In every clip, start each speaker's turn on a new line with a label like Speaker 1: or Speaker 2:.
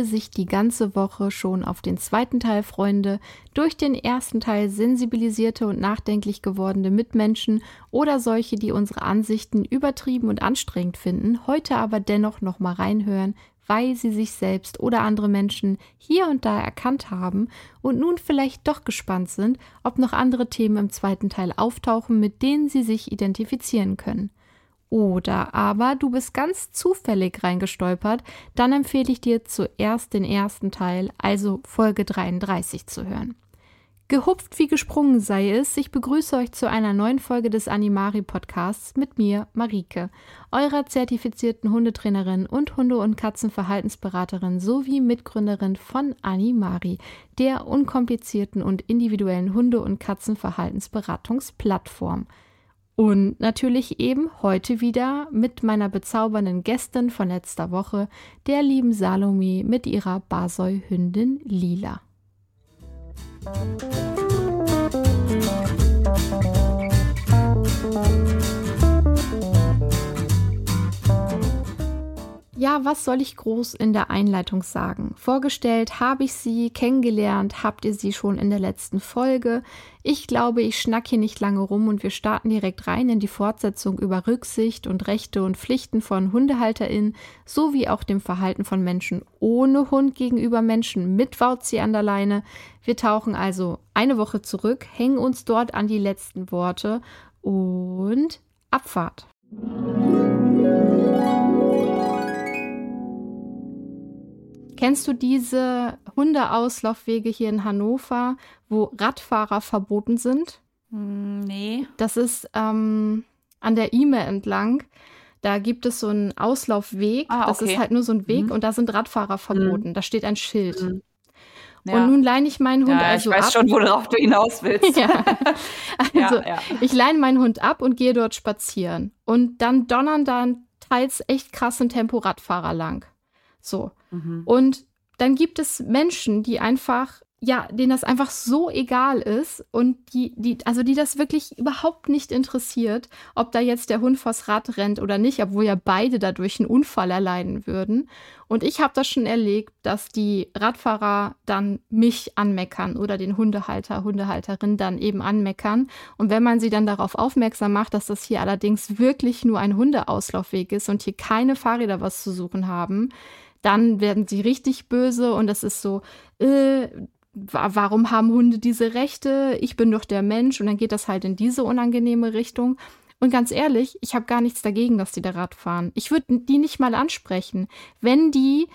Speaker 1: Liebe sich die ganze Woche schon auf den zweiten Teil freunde, durch den ersten Teil sensibilisierte und nachdenklich gewordene Mitmenschen oder solche, die unsere Ansichten übertrieben und anstrengend finden, heute aber dennoch nochmal reinhören, weil sie sich selbst oder andere Menschen hier und da erkannt haben und nun vielleicht doch gespannt sind, ob noch andere Themen im zweiten Teil auftauchen, mit denen sie sich identifizieren können. Oder aber du bist ganz zufällig reingestolpert, dann empfehle ich dir zuerst den ersten Teil, also Folge 33 zu hören. Gehupft wie gesprungen sei es, ich begrüße euch zu einer neuen Folge des Animari Podcasts mit mir, Marike, eurer zertifizierten Hundetrainerin und Hunde- und Katzenverhaltensberaterin sowie Mitgründerin von Animari, der unkomplizierten und individuellen Hunde- und Katzenverhaltensberatungsplattform. Und natürlich eben heute wieder mit meiner bezaubernden Gästin von letzter Woche, der lieben Salome mit ihrer Basoi-Hündin Lila. Ja, was soll ich groß in der Einleitung sagen? Vorgestellt habe ich sie, kennengelernt habt ihr sie schon in der letzten Folge. Ich glaube, ich schnack hier nicht lange rum und wir starten direkt rein in die Fortsetzung über Rücksicht und Rechte und Pflichten von HundehalterInnen sowie auch dem Verhalten von Menschen ohne Hund gegenüber Menschen mit Wauzi an der Leine. Wir tauchen also eine Woche zurück, hängen uns dort an die letzten Worte und Abfahrt. Kennst du diese Hundeauslaufwege hier in Hannover, wo Radfahrer verboten sind?
Speaker 2: Hm, nee.
Speaker 1: Das ist ähm, an der E-Mail entlang. Da gibt es so einen Auslaufweg. Ah, okay. Das ist halt nur so ein Weg mhm. und da sind Radfahrer verboten. Mhm. Da steht ein Schild. Mhm. Ja. Und nun leine ich meinen Hund
Speaker 2: ja,
Speaker 1: also
Speaker 2: ab. Ich weiß ab. schon, worauf du hinaus willst.
Speaker 1: ja. Also, ja, ich leine meinen Hund ab und gehe dort spazieren. Und dann donnern da teils echt krassen Tempo Radfahrer lang. So. Mhm. Und dann gibt es Menschen, die einfach, ja, denen das einfach so egal ist und die, die, also die das wirklich überhaupt nicht interessiert, ob da jetzt der Hund vors Rad rennt oder nicht, obwohl ja beide dadurch einen Unfall erleiden würden. Und ich habe das schon erlebt, dass die Radfahrer dann mich anmeckern oder den Hundehalter, Hundehalterin dann eben anmeckern. Und wenn man sie dann darauf aufmerksam macht, dass das hier allerdings wirklich nur ein Hundeauslaufweg ist und hier keine Fahrräder was zu suchen haben, dann werden sie richtig böse und das ist so, äh, warum haben Hunde diese Rechte? Ich bin doch der Mensch und dann geht das halt in diese unangenehme Richtung. Und ganz ehrlich, ich habe gar nichts dagegen, dass die da Rad fahren. Ich würde die nicht mal ansprechen. Wenn die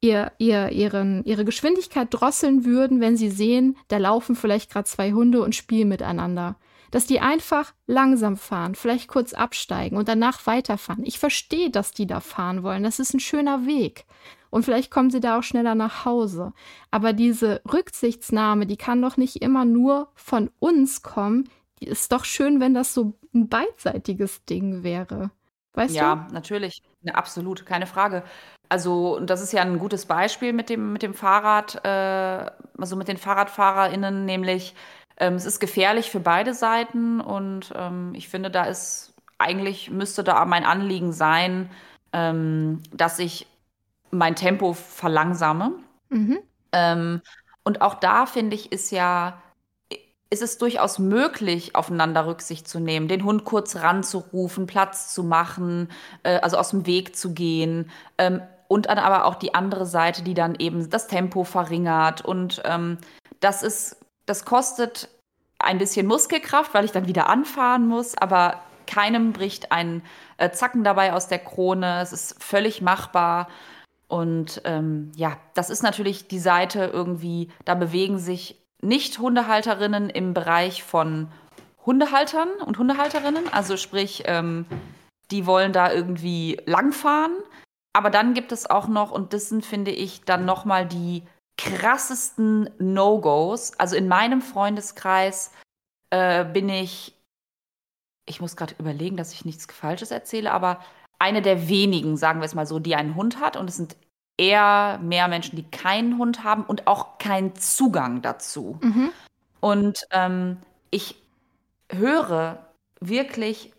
Speaker 1: ihr, ihr, ihren, ihre Geschwindigkeit drosseln würden, wenn sie sehen, da laufen vielleicht gerade zwei Hunde und spielen miteinander dass die einfach langsam fahren, vielleicht kurz absteigen und danach weiterfahren. Ich verstehe, dass die da fahren wollen. Das ist ein schöner Weg. Und vielleicht kommen sie da auch schneller nach Hause. Aber diese Rücksichtsnahme, die kann doch nicht immer nur von uns kommen. Die ist doch schön, wenn das so ein beidseitiges Ding wäre. Weißt
Speaker 2: ja,
Speaker 1: du?
Speaker 2: Ja, natürlich. Ja, absolut, keine Frage. Also, das ist ja ein gutes Beispiel mit dem, mit dem Fahrrad, äh, also mit den FahrradfahrerInnen, nämlich ähm, es ist gefährlich für beide Seiten und ähm, ich finde, da ist eigentlich müsste da mein Anliegen sein, ähm, dass ich mein Tempo verlangsame. Mhm. Ähm, und auch da finde ich, ist ja ist es durchaus möglich, aufeinander Rücksicht zu nehmen, den Hund kurz ranzurufen, Platz zu machen, äh, also aus dem Weg zu gehen. Ähm, und dann aber auch die andere Seite, die dann eben das Tempo verringert. Und ähm, das ist das kostet ein bisschen Muskelkraft, weil ich dann wieder anfahren muss, aber keinem bricht ein äh, Zacken dabei aus der Krone. Es ist völlig machbar. Und ähm, ja, das ist natürlich die Seite irgendwie, da bewegen sich nicht Hundehalterinnen im Bereich von Hundehaltern und Hundehalterinnen. Also sprich, ähm, die wollen da irgendwie langfahren. Aber dann gibt es auch noch, und das sind, finde ich, dann nochmal die krassesten No-Gos. Also in meinem Freundeskreis äh, bin ich, ich muss gerade überlegen, dass ich nichts Falsches erzähle, aber eine der wenigen, sagen wir es mal so, die einen Hund hat. Und es sind eher mehr Menschen, die keinen Hund haben und auch keinen Zugang dazu. Mhm. Und ähm, ich höre wirklich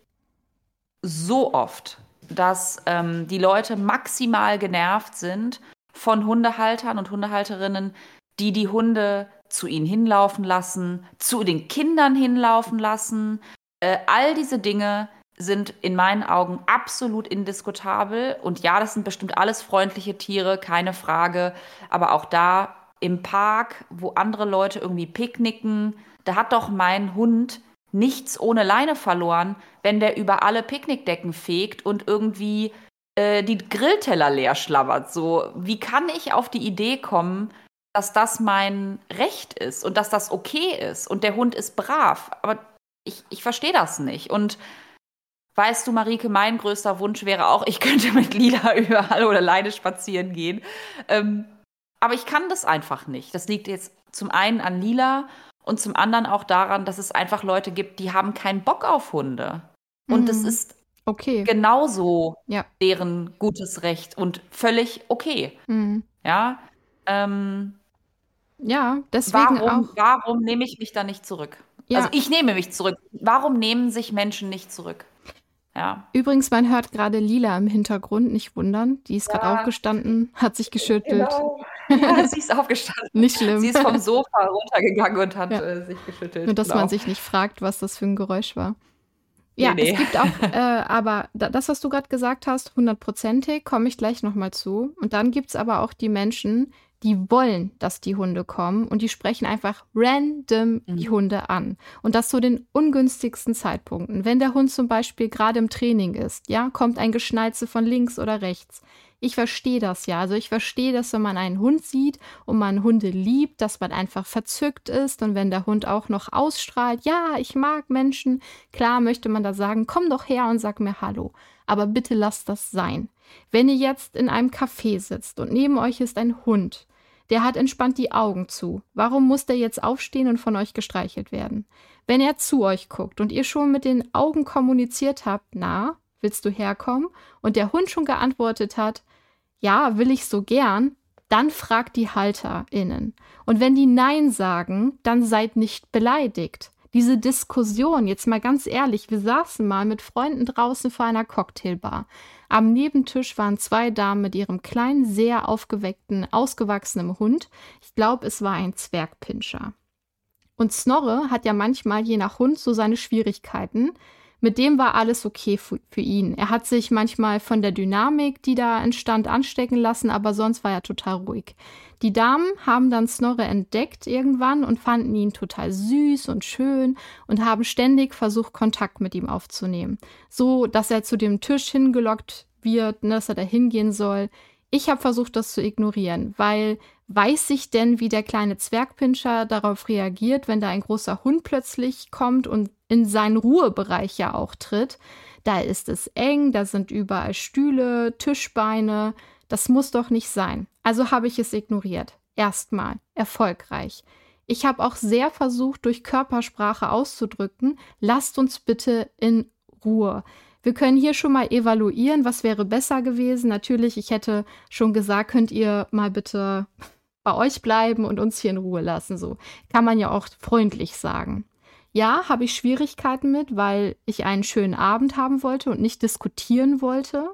Speaker 2: so oft, dass ähm, die Leute maximal genervt sind von Hundehaltern und Hundehalterinnen, die die Hunde zu ihnen hinlaufen lassen, zu den Kindern hinlaufen lassen. Äh, all diese Dinge sind in meinen Augen absolut indiskutabel. Und ja, das sind bestimmt alles freundliche Tiere, keine Frage. Aber auch da im Park, wo andere Leute irgendwie picknicken, da hat doch mein Hund nichts ohne Leine verloren, wenn der über alle Picknickdecken fegt und irgendwie äh, die Grillteller leer schlabbert. So, wie kann ich auf die Idee kommen, dass das mein Recht ist und dass das okay ist und der Hund ist brav? Aber ich, ich verstehe das nicht. Und Weißt du, Marike, mein größter Wunsch wäre auch, ich könnte mit Lila überall oder alleine spazieren gehen. Ähm, aber ich kann das einfach nicht. Das liegt jetzt zum einen an Lila und zum anderen auch daran, dass es einfach Leute gibt, die haben keinen Bock auf Hunde. Und mhm. das ist okay. genauso ja. deren gutes Recht und völlig okay. Mhm. Ja. Ähm,
Speaker 1: ja, deswegen
Speaker 2: warum, auch. Warum nehme ich mich da nicht zurück? Ja. Also ich nehme mich zurück. Warum nehmen sich Menschen nicht zurück? Ja.
Speaker 1: Übrigens, man hört gerade Lila im Hintergrund, nicht wundern. Die ist gerade aufgestanden, hat sich geschüttelt. Genau.
Speaker 2: Ja, sie ist aufgestanden.
Speaker 1: nicht schlimm.
Speaker 2: Sie ist vom Sofa runtergegangen und hat ja. äh, sich geschüttelt.
Speaker 1: Nur, dass genau. man sich nicht fragt, was das für ein Geräusch war. Ja, nee, nee. es gibt auch, äh, aber das, was du gerade gesagt hast, hundertprozentig, komme ich gleich nochmal zu. Und dann gibt es aber auch die Menschen, die wollen, dass die Hunde kommen und die sprechen einfach random mhm. die Hunde an. Und das zu den ungünstigsten Zeitpunkten. Wenn der Hund zum Beispiel gerade im Training ist, ja, kommt ein Geschnalze von links oder rechts. Ich verstehe das ja. Also ich verstehe, dass wenn man einen Hund sieht und man Hunde liebt, dass man einfach verzückt ist und wenn der Hund auch noch ausstrahlt, ja, ich mag Menschen, klar möchte man da sagen, komm doch her und sag mir Hallo. Aber bitte lasst das sein. Wenn ihr jetzt in einem Café sitzt und neben euch ist ein Hund, der hat entspannt die Augen zu. Warum muss der jetzt aufstehen und von euch gestreichelt werden? Wenn er zu euch guckt und ihr schon mit den Augen kommuniziert habt, na, willst du herkommen? Und der Hund schon geantwortet hat, ja, will ich so gern, dann fragt die HalterInnen. Und wenn die Nein sagen, dann seid nicht beleidigt diese Diskussion, jetzt mal ganz ehrlich, wir saßen mal mit Freunden draußen vor einer Cocktailbar. Am Nebentisch waren zwei Damen mit ihrem kleinen, sehr aufgeweckten, ausgewachsenen Hund. Ich glaube, es war ein Zwergpinscher. Und Snorre hat ja manchmal je nach Hund so seine Schwierigkeiten. Mit dem war alles okay für, ihn. Er hat sich manchmal von der Dynamik, die da entstand, anstecken lassen, aber sonst war er total ruhig. Die Damen haben dann Snorre entdeckt irgendwann und fanden ihn total süß und schön und haben ständig versucht, Kontakt mit ihm aufzunehmen. So, dass er zu dem Tisch hingelockt wird, ne, dass er da hingehen soll. Ich habe versucht, das zu ignorieren, weil weiß ich denn, wie der kleine Zwergpinscher darauf reagiert, wenn da ein großer Hund plötzlich kommt und in seinen Ruhebereich ja auch tritt. Da ist es eng, da sind überall Stühle, Tischbeine. Das muss doch nicht sein. Also habe ich es ignoriert. Erstmal. Erfolgreich. Ich habe auch sehr versucht, durch Körpersprache auszudrücken, lasst uns bitte in Ruhe. Wir können hier schon mal evaluieren, was wäre besser gewesen. Natürlich, ich hätte schon gesagt, könnt ihr mal bitte bei euch bleiben und uns hier in Ruhe lassen. So kann man ja auch freundlich sagen. Ja, habe ich Schwierigkeiten mit, weil ich einen schönen Abend haben wollte und nicht diskutieren wollte.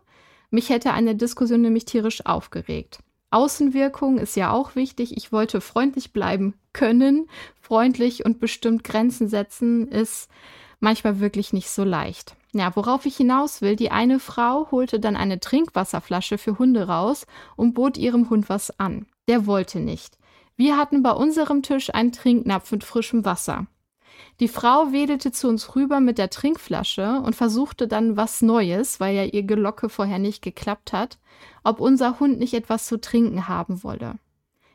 Speaker 1: Mich hätte eine Diskussion nämlich tierisch aufgeregt. Außenwirkung ist ja auch wichtig. Ich wollte freundlich bleiben können. Freundlich und bestimmt Grenzen setzen ist manchmal wirklich nicht so leicht. Ja, worauf ich hinaus will, die eine Frau holte dann eine Trinkwasserflasche für Hunde raus und bot ihrem Hund was an. Der wollte nicht. Wir hatten bei unserem Tisch einen Trinknapf mit frischem Wasser. Die Frau wedelte zu uns rüber mit der Trinkflasche und versuchte dann was Neues, weil ja ihr Gelocke vorher nicht geklappt hat, ob unser Hund nicht etwas zu trinken haben wolle.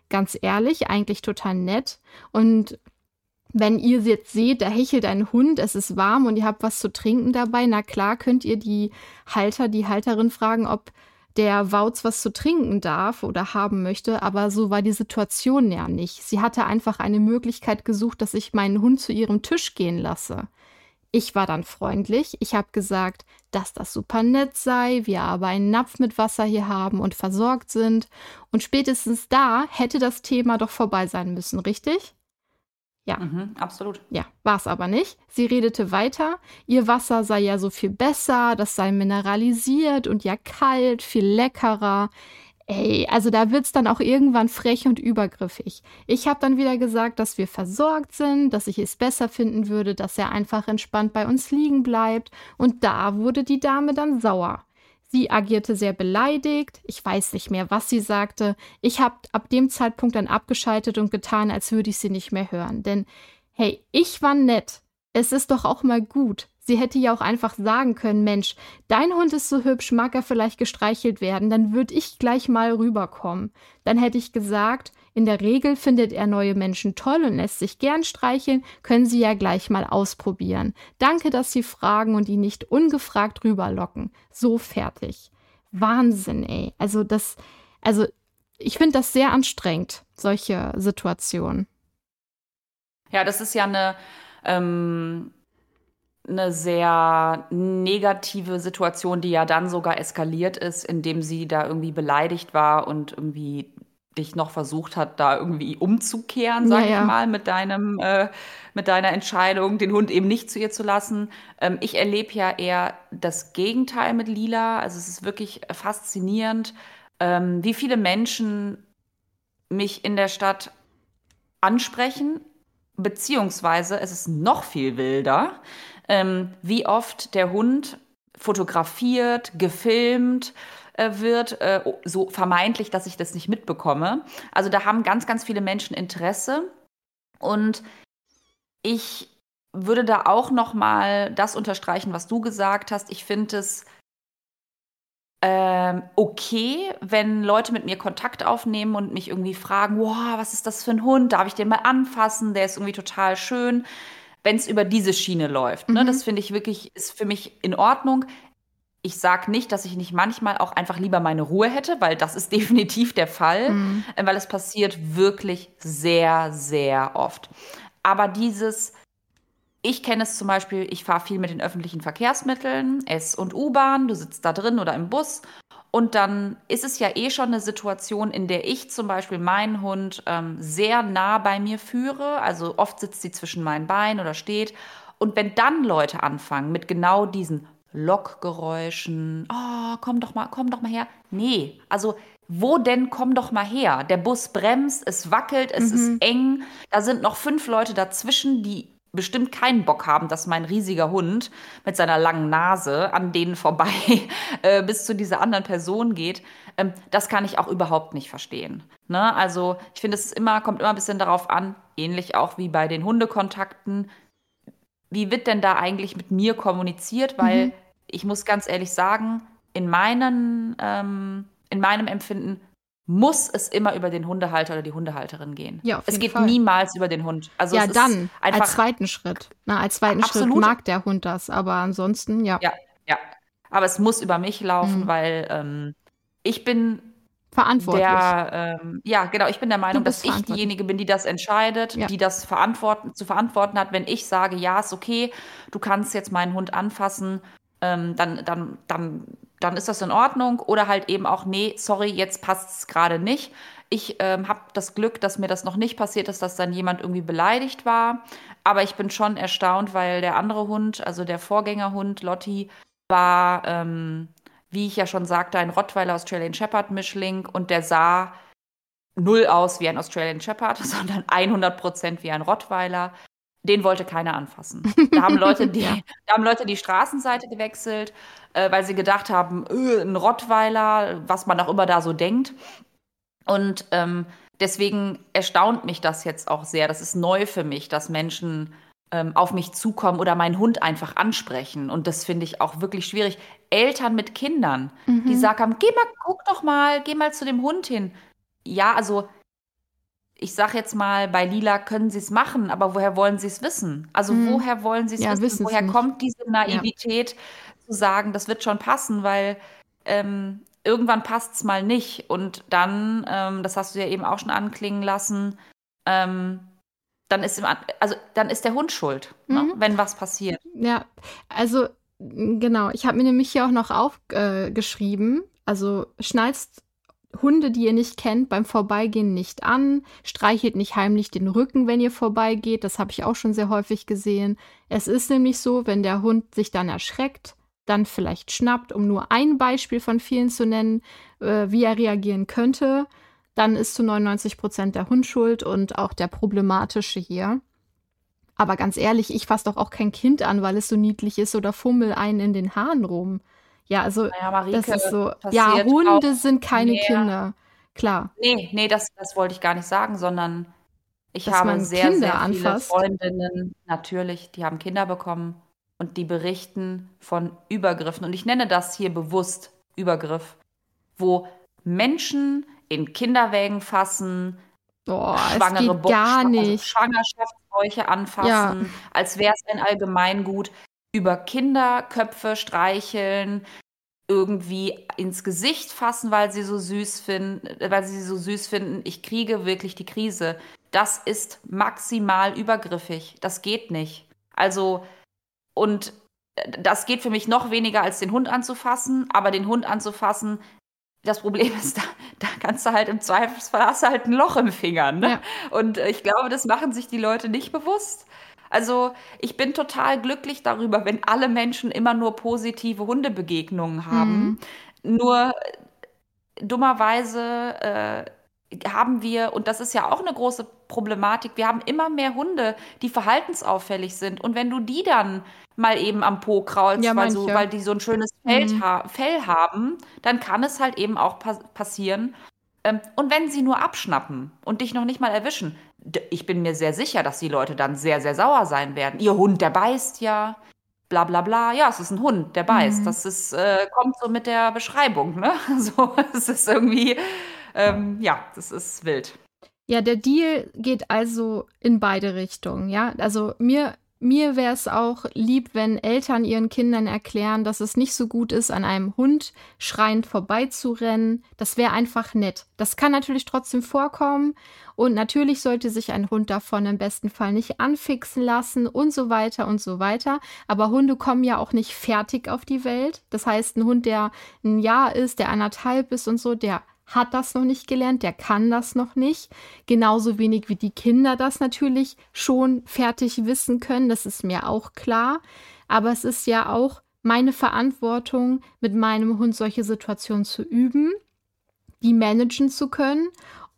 Speaker 1: Ganz ehrlich, eigentlich total nett. Und wenn ihr jetzt seht, da hechelt ein Hund, es ist warm und ihr habt was zu trinken dabei, na klar könnt ihr die Halter, die Halterin fragen, ob der Wauz was zu trinken darf oder haben möchte, aber so war die Situation ja nicht. Sie hatte einfach eine Möglichkeit gesucht, dass ich meinen Hund zu ihrem Tisch gehen lasse. Ich war dann freundlich. Ich habe gesagt, dass das super nett sei, wir aber einen Napf mit Wasser hier haben und versorgt sind. Und spätestens da hätte das Thema doch vorbei sein müssen, richtig?
Speaker 2: Ja. Mhm, absolut.
Speaker 1: Ja, war es aber nicht. Sie redete weiter. Ihr Wasser sei ja so viel besser, das sei mineralisiert und ja kalt, viel leckerer. Ey, also da wird's dann auch irgendwann frech und übergriffig. Ich habe dann wieder gesagt, dass wir versorgt sind, dass ich es besser finden würde, dass er einfach entspannt bei uns liegen bleibt. Und da wurde die Dame dann sauer. Sie agierte sehr beleidigt. Ich weiß nicht mehr, was sie sagte. Ich habe ab dem Zeitpunkt dann abgeschaltet und getan, als würde ich sie nicht mehr hören. Denn, hey, ich war nett. Es ist doch auch mal gut. Sie hätte ja auch einfach sagen können, Mensch, dein Hund ist so hübsch, mag er vielleicht gestreichelt werden, dann würde ich gleich mal rüberkommen. Dann hätte ich gesagt, in der Regel findet er neue Menschen toll und lässt sich gern streicheln, können Sie ja gleich mal ausprobieren. Danke, dass Sie fragen und ihn nicht ungefragt rüberlocken. So fertig. Wahnsinn, ey. Also das, also ich finde das sehr anstrengend, solche Situationen.
Speaker 2: Ja, das ist ja eine ähm, eine sehr negative Situation, die ja dann sogar eskaliert ist, indem sie da irgendwie beleidigt war und irgendwie dich noch versucht hat, da irgendwie umzukehren, sag ja, ich mal, mit deinem, äh, mit deiner Entscheidung, den Hund eben nicht zu ihr zu lassen. Ähm, ich erlebe ja eher das Gegenteil mit Lila. Also es ist wirklich faszinierend, ähm, wie viele Menschen mich in der Stadt ansprechen, beziehungsweise es ist noch viel wilder ähm, wie oft der Hund fotografiert, gefilmt äh, wird, äh, so vermeintlich, dass ich das nicht mitbekomme. Also da haben ganz, ganz viele Menschen Interesse und ich würde da auch noch mal das unterstreichen, was du gesagt hast. Ich finde es ähm, okay, wenn Leute mit mir Kontakt aufnehmen und mich irgendwie fragen, wow, was ist das für ein Hund? Darf ich den mal anfassen? Der ist irgendwie total schön wenn es über diese Schiene läuft. Ne? Mhm. Das finde ich wirklich, ist für mich in Ordnung. Ich sage nicht, dass ich nicht manchmal auch einfach lieber meine Ruhe hätte, weil das ist definitiv der Fall, mhm. Äh, weil es passiert wirklich sehr, sehr oft. Aber dieses, ich kenne es zum Beispiel, ich fahre viel mit den öffentlichen Verkehrsmitteln, S- und U-Bahn, du sitzt da drin oder im Bus und dann ist es ja eh schon eine Situation, in der ich zum Beispiel meinen Hund ähm, sehr nah bei mir führe. Also oft sitzt sie zwischen meinen Beinen oder steht. Und wenn dann Leute anfangen mit genau diesen Lokgeräuschen, oh, komm doch mal, komm doch mal her. Nee, also wo denn komm doch mal her? Der Bus bremst, es wackelt, es mhm. ist eng. Da sind noch fünf Leute dazwischen, die bestimmt keinen Bock haben, dass mein riesiger Hund mit seiner langen Nase an denen vorbei äh, bis zu dieser anderen Person geht. Ähm, das kann ich auch überhaupt nicht verstehen. Ne? Also ich finde, es immer, kommt immer ein bisschen darauf an, ähnlich auch wie bei den Hundekontakten, wie wird denn da eigentlich mit mir kommuniziert? Weil mhm. ich muss ganz ehrlich sagen, in, meinen, ähm, in meinem Empfinden muss es immer über den Hundehalter oder die Hundehalterin gehen. Ja, es geht Fall. niemals über den Hund.
Speaker 1: Also ja, dann als zweiten Schritt. Na, als zweiten absolut. Schritt mag der Hund das, aber ansonsten ja.
Speaker 2: Ja, ja. Aber es muss über mich laufen, mhm. weil ähm, ich bin
Speaker 1: verantwortlich.
Speaker 2: Der, ähm, ja, genau. Ich bin der Meinung, dass ich diejenige bin, die das entscheidet, ja. die das verantworten, zu verantworten hat. Wenn ich sage, ja, ist okay, du kannst jetzt meinen Hund anfassen, ähm, dann, dann, dann dann ist das in Ordnung. Oder halt eben auch, nee, sorry, jetzt passt es gerade nicht. Ich ähm, habe das Glück, dass mir das noch nicht passiert ist, dass dann jemand irgendwie beleidigt war. Aber ich bin schon erstaunt, weil der andere Hund, also der Vorgängerhund Lotti, war, ähm, wie ich ja schon sagte, ein Rottweiler Australian Shepherd Mischling und der sah null aus wie ein Australian Shepherd, sondern 100% wie ein Rottweiler den wollte keiner anfassen. Da haben Leute die, da haben Leute die Straßenseite gewechselt, äh, weil sie gedacht haben, öh, ein Rottweiler, was man auch immer da so denkt. Und ähm, deswegen erstaunt mich das jetzt auch sehr. Das ist neu für mich, dass Menschen ähm, auf mich zukommen oder meinen Hund einfach ansprechen. Und das finde ich auch wirklich schwierig. Eltern mit Kindern, mhm. die sagen, geh mal, guck doch mal, geh mal zu dem Hund hin. Ja, also ich sag jetzt mal, bei Lila können sie es machen, aber woher wollen sie es wissen? Also hm. woher wollen sie es ja, wissen? Woher kommt diese Naivität ja. zu sagen, das wird schon passen, weil ähm, irgendwann passt es mal nicht. Und dann, ähm, das hast du ja eben auch schon anklingen lassen, ähm, dann ist, im, also, dann ist der Hund schuld, ne, mhm. ne, wenn was passiert.
Speaker 1: Ja, also genau. Ich habe mir nämlich hier auch noch aufgeschrieben, äh, also schnallst Hunde, die ihr nicht kennt, beim Vorbeigehen nicht an, streichelt nicht heimlich den Rücken, wenn ihr vorbeigeht. Das habe ich auch schon sehr häufig gesehen. Es ist nämlich so, wenn der Hund sich dann erschreckt, dann vielleicht schnappt, um nur ein Beispiel von vielen zu nennen, äh, wie er reagieren könnte, dann ist zu 99 Prozent der Hund schuld und auch der problematische hier. Aber ganz ehrlich, ich fasse doch auch kein Kind an, weil es so niedlich ist oder fummel einen in den Haaren rum. Ja, also naja, Marike, das ist so. Ja, Hunde sind keine mehr. Kinder. Klar.
Speaker 2: Nee, nee, das, das wollte ich gar nicht sagen, sondern ich Dass habe sehr, Kinder sehr viele anfasst. Freundinnen, natürlich, die haben Kinder bekommen und die berichten von Übergriffen. Und ich nenne das hier bewusst Übergriff, wo Menschen in Kinderwägen fassen,
Speaker 1: Boah, schwangere Bo gar also nicht. Also
Speaker 2: Schwangerschaftsbräuche anfassen, ja. als wäre es ein Allgemeingut, über Kinderköpfe streicheln, irgendwie ins Gesicht fassen, weil sie so süß finden, weil sie so süß finden. Ich kriege wirklich die Krise. Das ist maximal übergriffig. Das geht nicht. Also und das geht für mich noch weniger als den Hund anzufassen, aber den Hund anzufassen, das Problem ist, da, da kannst du halt im Zweifelsfall hast du halt ein Loch im Finger. Ne? Ja. Und ich glaube, das machen sich die Leute nicht bewusst. Also ich bin total glücklich darüber, wenn alle Menschen immer nur positive Hundebegegnungen haben. Mhm. Nur dummerweise äh, haben wir, und das ist ja auch eine große Problematik, wir haben immer mehr Hunde, die verhaltensauffällig sind. Und wenn du die dann mal eben am Po kraulst, ja, weil, so, weil, die so ein schönes mhm. ha Fell haben, dann kann es halt eben auch pa passieren. Ähm, und wenn sie nur abschnappen und dich noch nicht mal erwischen, ich bin mir sehr sicher, dass die Leute dann sehr, sehr sauer sein werden. Ihr Hund, der beißt ja. Bla bla bla. Ja, es ist ein Hund, der beißt. Mhm. Das ist, äh, kommt so mit der Beschreibung, ne? So, es ist irgendwie, ähm, ja, das ist wild.
Speaker 1: Ja, der Deal geht also in beide Richtungen, ja. Also mir mir wäre es auch lieb, wenn Eltern ihren Kindern erklären, dass es nicht so gut ist, an einem Hund schreiend vorbeizurennen. Das wäre einfach nett. Das kann natürlich trotzdem vorkommen. Und natürlich sollte sich ein Hund davon im besten Fall nicht anfixen lassen und so weiter und so weiter. Aber Hunde kommen ja auch nicht fertig auf die Welt. Das heißt, ein Hund, der ein Jahr ist, der anderthalb ist und so, der hat das noch nicht gelernt, der kann das noch nicht. Genauso wenig wie die Kinder das natürlich schon fertig wissen können, das ist mir auch klar. Aber es ist ja auch meine Verantwortung, mit meinem Hund solche Situationen zu üben, die managen zu können.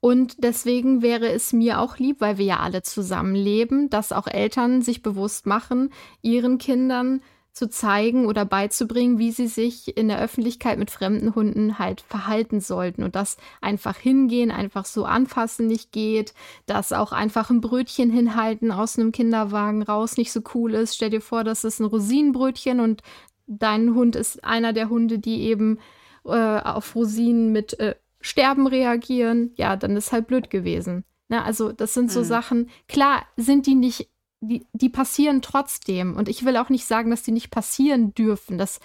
Speaker 1: Und deswegen wäre es mir auch lieb, weil wir ja alle zusammenleben, dass auch Eltern sich bewusst machen, ihren Kindern zu zeigen oder beizubringen, wie sie sich in der Öffentlichkeit mit fremden Hunden halt verhalten sollten und dass einfach hingehen, einfach so anfassen nicht geht, dass auch einfach ein Brötchen hinhalten aus einem Kinderwagen raus nicht so cool ist. Stell dir vor, das ist ein Rosinenbrötchen und dein Hund ist einer der Hunde, die eben äh, auf Rosinen mit äh, Sterben reagieren. Ja, dann ist halt blöd gewesen. Na, also das sind so mhm. Sachen. Klar sind die nicht die, die passieren trotzdem. Und ich will auch nicht sagen, dass die nicht passieren dürfen. Das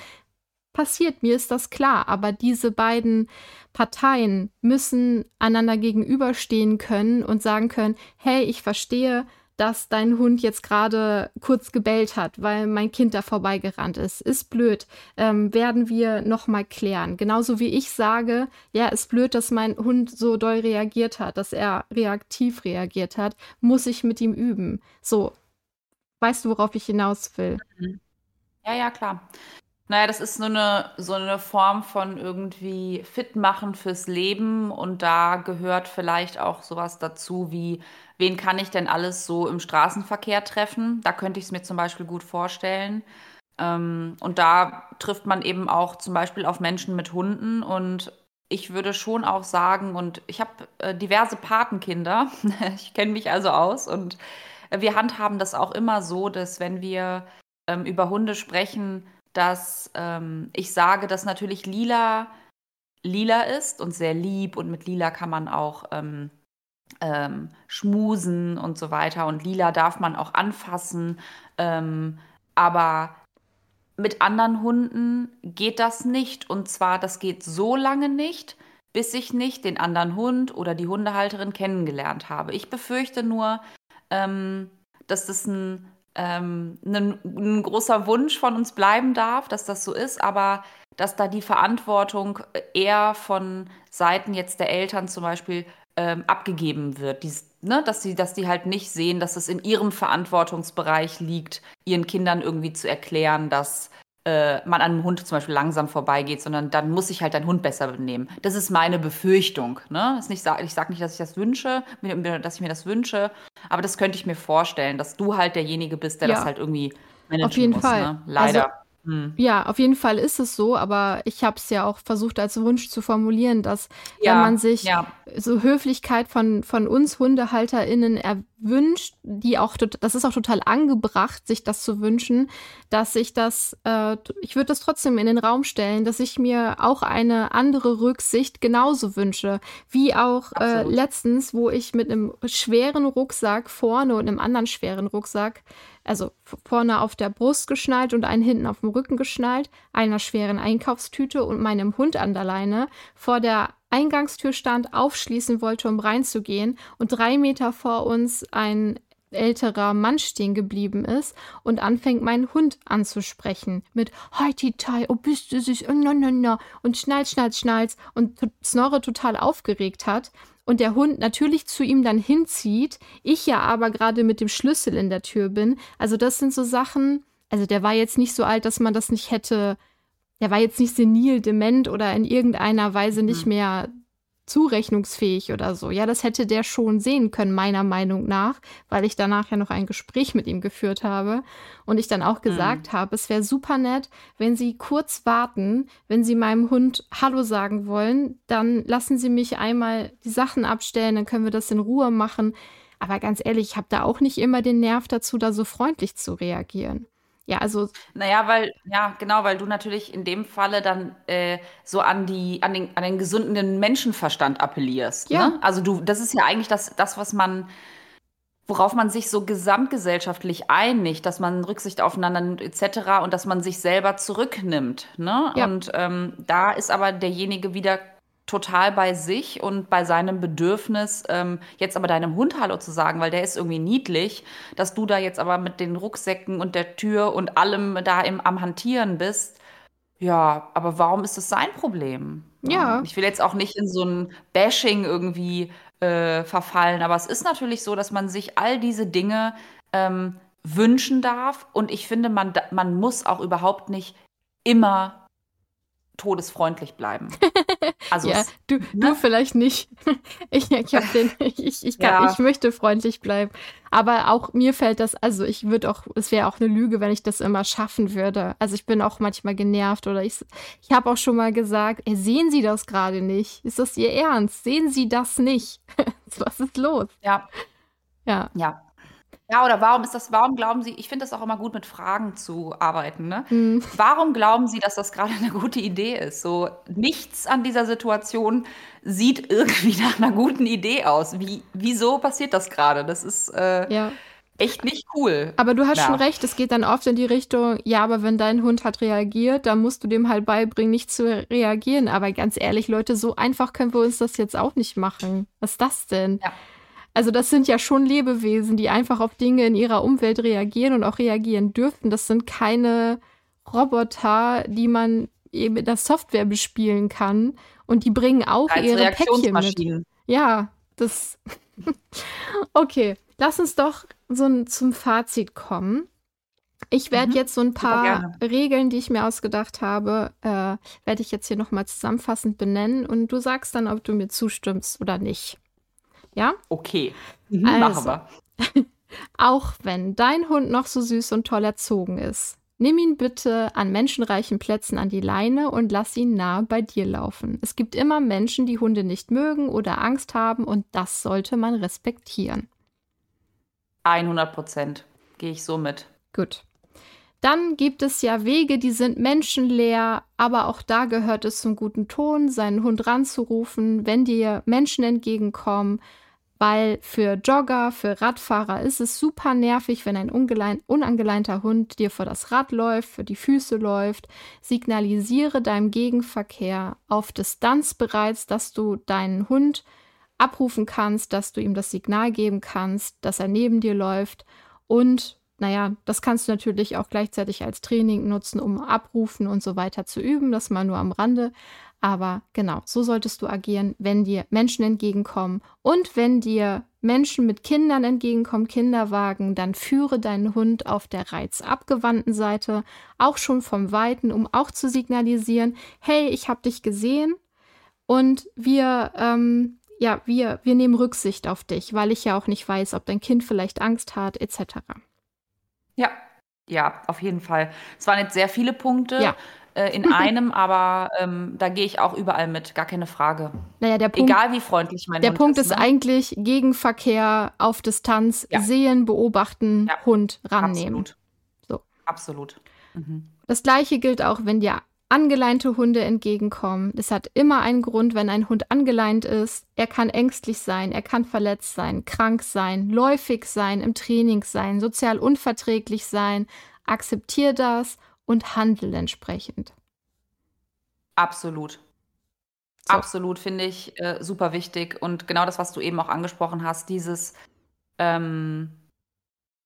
Speaker 1: passiert, mir ist das klar. Aber diese beiden Parteien müssen einander gegenüberstehen können und sagen können, hey, ich verstehe, dass dein Hund jetzt gerade kurz gebellt hat, weil mein Kind da vorbeigerannt ist. Ist blöd. Ähm, werden wir nochmal klären. Genauso wie ich sage, ja, ist blöd, dass mein Hund so doll reagiert hat, dass er reaktiv reagiert hat, muss ich mit ihm üben. So, Weißt du, worauf ich hinaus will?
Speaker 2: Mhm. Ja, ja, klar. Naja, das ist so eine, so eine Form von irgendwie fit machen fürs Leben und da gehört vielleicht auch sowas dazu wie, wen kann ich denn alles so im Straßenverkehr treffen? Da könnte ich es mir zum Beispiel gut vorstellen. Ähm, und da trifft man eben auch zum Beispiel auf Menschen mit Hunden und ich würde schon auch sagen, und ich habe äh, diverse Patenkinder, ich kenne mich also aus und wir handhaben das auch immer so, dass wenn wir ähm, über Hunde sprechen, dass ähm, ich sage, dass natürlich Lila lila ist und sehr lieb und mit Lila kann man auch ähm, ähm, schmusen und so weiter und Lila darf man auch anfassen, ähm, aber mit anderen Hunden geht das nicht und zwar das geht so lange nicht, bis ich nicht den anderen Hund oder die Hundehalterin kennengelernt habe. Ich befürchte nur, ähm, dass das ein, ähm, ein, ein, großer Wunsch von uns bleiben darf, dass das so ist, aber dass da die Verantwortung eher von Seiten jetzt der Eltern zum Beispiel ähm, abgegeben wird. Dies, ne, dass, sie, dass die halt nicht sehen, dass es in ihrem Verantwortungsbereich liegt, ihren Kindern irgendwie zu erklären, dass äh, man an einem Hund zum Beispiel langsam vorbeigeht, sondern dann muss sich halt dein Hund besser benehmen. Das ist meine Befürchtung. Ne? Ist nicht, ich sage nicht, dass ich das wünsche, dass ich mir das wünsche, aber das könnte ich mir vorstellen, dass du halt derjenige bist, der ja. das halt irgendwie
Speaker 1: managen Auf jeden muss. Fall. Ne?
Speaker 2: Leider.
Speaker 1: Also hm. Ja, auf jeden Fall ist es so, aber ich habe es ja auch versucht als Wunsch zu formulieren, dass ja, wenn man sich ja. so Höflichkeit von, von uns HundehalterInnen erwünscht, die auch, das ist auch total angebracht, sich das zu wünschen, dass ich das, äh, ich würde das trotzdem in den Raum stellen, dass ich mir auch eine andere Rücksicht genauso wünsche, wie auch äh, letztens, wo ich mit einem schweren Rucksack vorne und einem anderen schweren Rucksack also vorne auf der Brust geschnallt und einen hinten auf dem Rücken geschnallt, einer schweren Einkaufstüte und meinem Hund an der Leine, vor der Eingangstür stand, aufschließen wollte, um reinzugehen und drei Meter vor uns ein älterer Mann stehen geblieben ist und anfängt, meinen Hund anzusprechen mit Heititai, oh bist du sich, oh, no, no, no, und schnalz, schnalz, schnalz und Snorre total aufgeregt hat und der Hund natürlich zu ihm dann hinzieht, ich ja aber gerade mit dem Schlüssel in der Tür bin. Also das sind so Sachen, also der war jetzt nicht so alt, dass man das nicht hätte, der war jetzt nicht senil, dement oder in irgendeiner Weise nicht mhm. mehr zurechnungsfähig oder so. Ja, das hätte der schon sehen können, meiner Meinung nach, weil ich danach ja noch ein Gespräch mit ihm geführt habe und ich dann auch gesagt mhm. habe, es wäre super nett, wenn Sie kurz warten, wenn Sie meinem Hund Hallo sagen wollen, dann lassen Sie mich einmal die Sachen abstellen, dann können wir das in Ruhe machen. Aber ganz ehrlich, ich habe da auch nicht immer den Nerv dazu, da so freundlich zu reagieren. Ja, also.
Speaker 2: Naja, weil, ja, genau, weil du natürlich in dem Falle dann äh, so an die, an den, an den gesunden Menschenverstand appellierst. Ja. Ne? Also du, das ist ja eigentlich das, das, was man, worauf man sich so gesamtgesellschaftlich einigt, dass man Rücksicht aufeinander nimmt, etc. und dass man sich selber zurücknimmt. Ne? Ja. Und ähm, da ist aber derjenige wieder total bei sich und bei seinem Bedürfnis, ähm, jetzt aber deinem Hund Hallo zu sagen, weil der ist irgendwie niedlich, dass du da jetzt aber mit den Rucksäcken und der Tür und allem da im, am Hantieren bist. Ja, aber warum ist das sein Problem?
Speaker 1: Ja.
Speaker 2: Ich will jetzt auch nicht in so ein Bashing irgendwie äh, verfallen, aber es ist natürlich so, dass man sich all diese Dinge ähm, wünschen darf und ich finde, man, man muss auch überhaupt nicht immer todesfreundlich bleiben.
Speaker 1: Also ja, du, ne? du vielleicht nicht. Ich, ich, den, ich, ich, kann, ja. ich möchte freundlich bleiben. Aber auch mir fällt das, also ich würde auch, es wäre auch eine Lüge, wenn ich das immer schaffen würde. Also ich bin auch manchmal genervt oder ich, ich habe auch schon mal gesagt, ey, sehen Sie das gerade nicht? Ist das Ihr Ernst? Sehen Sie das nicht? Was ist los?
Speaker 2: Ja. Ja. Ja. Ja, oder warum ist das, warum glauben Sie, ich finde das auch immer gut, mit Fragen zu arbeiten, ne? Mhm. Warum glauben Sie, dass das gerade eine gute Idee ist? So, nichts an dieser Situation sieht irgendwie nach einer guten Idee aus. Wie, wieso passiert das gerade? Das ist äh, ja. echt nicht cool.
Speaker 1: Aber du hast ja. schon recht, es geht dann oft in die Richtung, ja, aber wenn dein Hund hat reagiert, dann musst du dem halt beibringen, nicht zu reagieren. Aber ganz ehrlich, Leute, so einfach können wir uns das jetzt auch nicht machen. Was ist das denn? Ja. Also das sind ja schon Lebewesen, die einfach auf Dinge in ihrer Umwelt reagieren und auch reagieren dürfen. Das sind keine Roboter, die man eben mit der Software bespielen kann. Und die bringen auch Als ihre Päckchen mit. Ja, das. okay, lass uns doch so zum Fazit kommen. Ich werde mhm. jetzt so ein paar Regeln, die ich mir ausgedacht habe, äh, werde ich jetzt hier nochmal zusammenfassend benennen und du sagst dann, ob du mir zustimmst oder nicht. Ja?
Speaker 2: Okay.
Speaker 1: Mhm, also, machen wir. auch wenn dein Hund noch so süß und toll erzogen ist, nimm ihn bitte an menschenreichen Plätzen an die Leine und lass ihn nah bei dir laufen. Es gibt immer Menschen, die Hunde nicht mögen oder Angst haben und das sollte man respektieren.
Speaker 2: 100 Prozent. Gehe ich so mit.
Speaker 1: Gut. Dann gibt es ja Wege, die sind menschenleer, aber auch da gehört es zum guten Ton, seinen Hund ranzurufen, wenn dir Menschen entgegenkommen weil für Jogger, für Radfahrer ist es super nervig, wenn ein unangeleinter Hund dir vor das Rad läuft, für die Füße läuft. Signalisiere deinem Gegenverkehr auf Distanz bereits, dass du deinen Hund abrufen kannst, dass du ihm das Signal geben kannst, dass er neben dir läuft. Und naja, das kannst du natürlich auch gleichzeitig als Training nutzen, um Abrufen und so weiter zu üben. Das mal nur am Rande. Aber genau, so solltest du agieren, wenn dir Menschen entgegenkommen. Und wenn dir Menschen mit Kindern entgegenkommen, Kinderwagen, dann führe deinen Hund auf der reizabgewandten Seite, auch schon vom Weiten, um auch zu signalisieren, hey, ich habe dich gesehen und wir, ähm, ja, wir, wir nehmen Rücksicht auf dich, weil ich ja auch nicht weiß, ob dein Kind vielleicht Angst hat, etc.
Speaker 2: Ja, ja, auf jeden Fall. Es waren jetzt sehr viele Punkte. Ja äh, in einem, aber ähm, da gehe ich auch überall mit, gar keine Frage.
Speaker 1: Naja, der Punkt,
Speaker 2: Egal wie freundlich mein
Speaker 1: der Hund Punkt ist. Der Punkt ist ne? eigentlich Gegenverkehr auf Distanz, ja. sehen, beobachten, ja. Hund rannehmen.
Speaker 2: Absolut. So. Absolut.
Speaker 1: Mhm. Das gleiche gilt auch, wenn dir angeleinte Hunde entgegenkommen. Es hat immer einen Grund, wenn ein Hund angeleint ist. Er kann ängstlich sein, er kann verletzt sein, krank sein, läufig sein, im Training sein, sozial unverträglich sein. Akzeptier das und handel entsprechend.
Speaker 2: Absolut. So. Absolut, finde ich äh, super wichtig. Und genau das, was du eben auch angesprochen hast, dieses, ähm,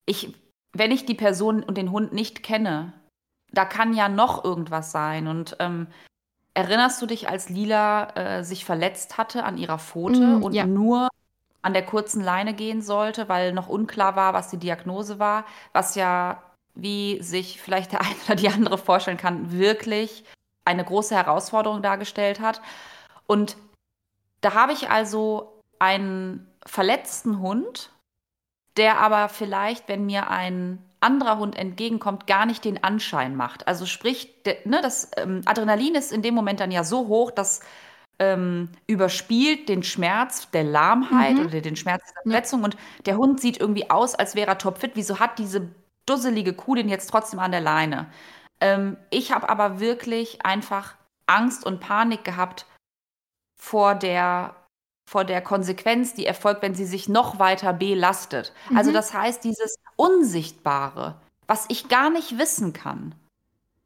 Speaker 2: ich, wenn ich die Person und den Hund nicht kenne, da kann ja noch irgendwas sein. Und ähm, erinnerst du dich, als Lila äh, sich verletzt hatte an ihrer Pfote mm, und ja. nur an der kurzen Leine gehen sollte, weil noch unklar war, was die Diagnose war, was ja wie sich vielleicht der eine oder die andere vorstellen kann, wirklich eine große Herausforderung dargestellt hat. Und da habe ich also einen verletzten Hund, der aber vielleicht, wenn mir ein anderer Hund entgegenkommt, gar nicht den Anschein macht. Also sprich, ne, das ähm, Adrenalin ist in dem Moment dann ja so hoch, dass ähm, überspielt den Schmerz der Lahmheit mhm. oder den Schmerz der Verletzung ja. und der Hund sieht irgendwie aus, als wäre er topfit. Wieso hat diese dusselige Kuh den jetzt trotzdem an der Leine. Ähm, ich habe aber wirklich einfach Angst und Panik gehabt vor der, vor der Konsequenz, die erfolgt, wenn sie sich noch weiter belastet. Also mhm. Also das heißt, dieses Unsichtbare, was ich gar nicht wissen kann,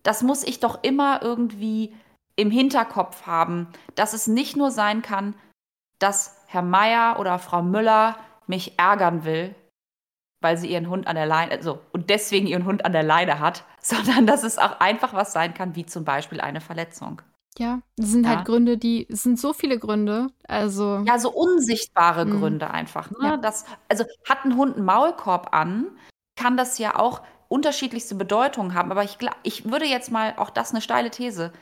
Speaker 2: das muss ich doch immer irgendwie im Hinterkopf haben, dass es nicht nur sein kann, dass Herr Meier oder Frau Müller mich ärgern will, weil sie ihren Hund an der Leine, also und deswegen ihren Hund an der Leine hat, sondern dass es auch einfach was sein kann, wie zum Beispiel eine Verletzung.
Speaker 1: Ja, das sind halt ja. halt Gründe, die es sind so viele Gründe. Also
Speaker 2: ja, so unsichtbare mh. Gründe einfach. Ne? Ja. Das, also hat ein Hund einen Maulkorb an, kann das ja auch unterschiedlichste Bedeutungen haben. Aber ich, ich würde jetzt mal auch das eine steile These.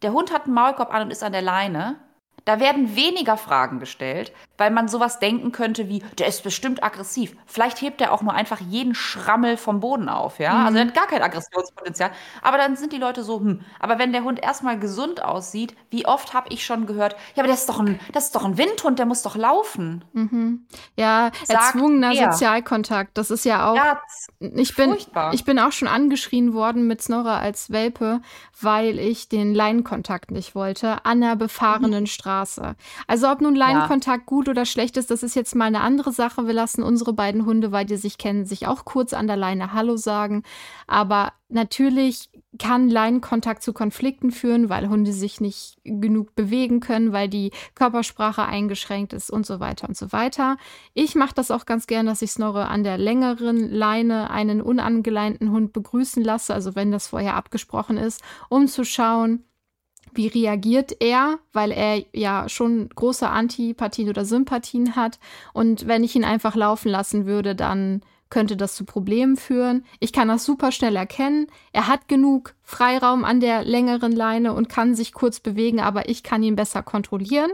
Speaker 2: Der Hund hat einen Maulkorb an und ist an der Leine. Da werden weniger Fragen gestellt, weil man sowas denken könnte wie, der ist bestimmt aggressiv. Vielleicht hebt er auch nur einfach jeden Schrammel vom Boden auf, ja? Mhm. Also er hat gar kein Aggressionspotenzial. Aber dann sind die Leute so, hm, aber wenn der Hund erstmal gesund aussieht, wie oft habe ich schon gehört, ja, aber das ist doch ein, das ist doch ein Windhund, der muss doch laufen.
Speaker 1: Mhm. Ja, Sagt erzwungener er. Sozialkontakt, das ist ja auch. Ja, ich bin, furchtbar. ich bin auch schon angeschrien worden mit Snorre als Welpe, weil ich den Leinenkontakt nicht wollte an der befahrenen mhm. Straße. Also ob nun Leinenkontakt ja. gut oder schlecht ist, das ist jetzt mal eine andere Sache. Wir lassen unsere beiden Hunde, weil die sich kennen, sich auch kurz an der Leine Hallo sagen. Aber natürlich kann Leinenkontakt zu Konflikten führen, weil Hunde sich nicht genug bewegen können, weil die Körpersprache eingeschränkt ist und so weiter und so weiter. Ich mache das auch ganz gern, dass ich Snorre an der längeren Leine einen unangeleinten Hund begrüßen lasse, also wenn das vorher abgesprochen ist, um zu schauen, wie reagiert er, weil er ja schon große Antipathien oder Sympathien hat. Und wenn ich ihn einfach laufen lassen würde, dann könnte das zu Problemen führen. Ich kann das super schnell erkennen. Er hat genug Freiraum an der längeren Leine und kann sich kurz bewegen, aber ich kann ihn besser kontrollieren.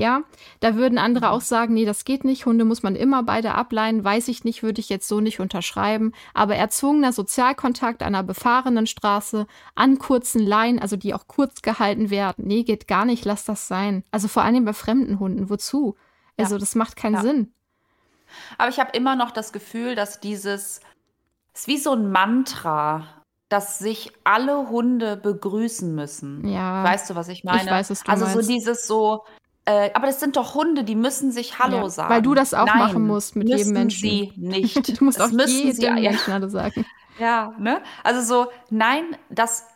Speaker 1: Ja, da würden andere mhm. auch sagen, nee, das geht nicht. Hunde muss man immer beide ableihen. Weiß ich nicht, würde ich jetzt so nicht unterschreiben. Aber erzwungener Sozialkontakt an einer befahrenen Straße, an kurzen Leinen, also die auch kurz gehalten werden. Nee, geht gar nicht, lass das sein. Also vor allem bei fremden Hunden. Wozu? Also ja. das macht keinen ja. Sinn.
Speaker 2: Aber ich habe immer noch das Gefühl, dass dieses, es ist wie so ein Mantra, dass sich alle Hunde begrüßen müssen.
Speaker 1: Ja.
Speaker 2: Weißt du, was ich meine?
Speaker 1: Ich weiß, was du
Speaker 2: also
Speaker 1: meinst.
Speaker 2: so dieses so, äh, aber das sind doch Hunde, die müssen sich Hallo ja, sagen.
Speaker 1: Weil du das auch
Speaker 2: Nein,
Speaker 1: machen musst mit jedem Menschen.
Speaker 2: sie nicht.
Speaker 1: du musst das auch jedem sie, Menschen Hallo sagen.
Speaker 2: Ja, ne? Also so, nein, das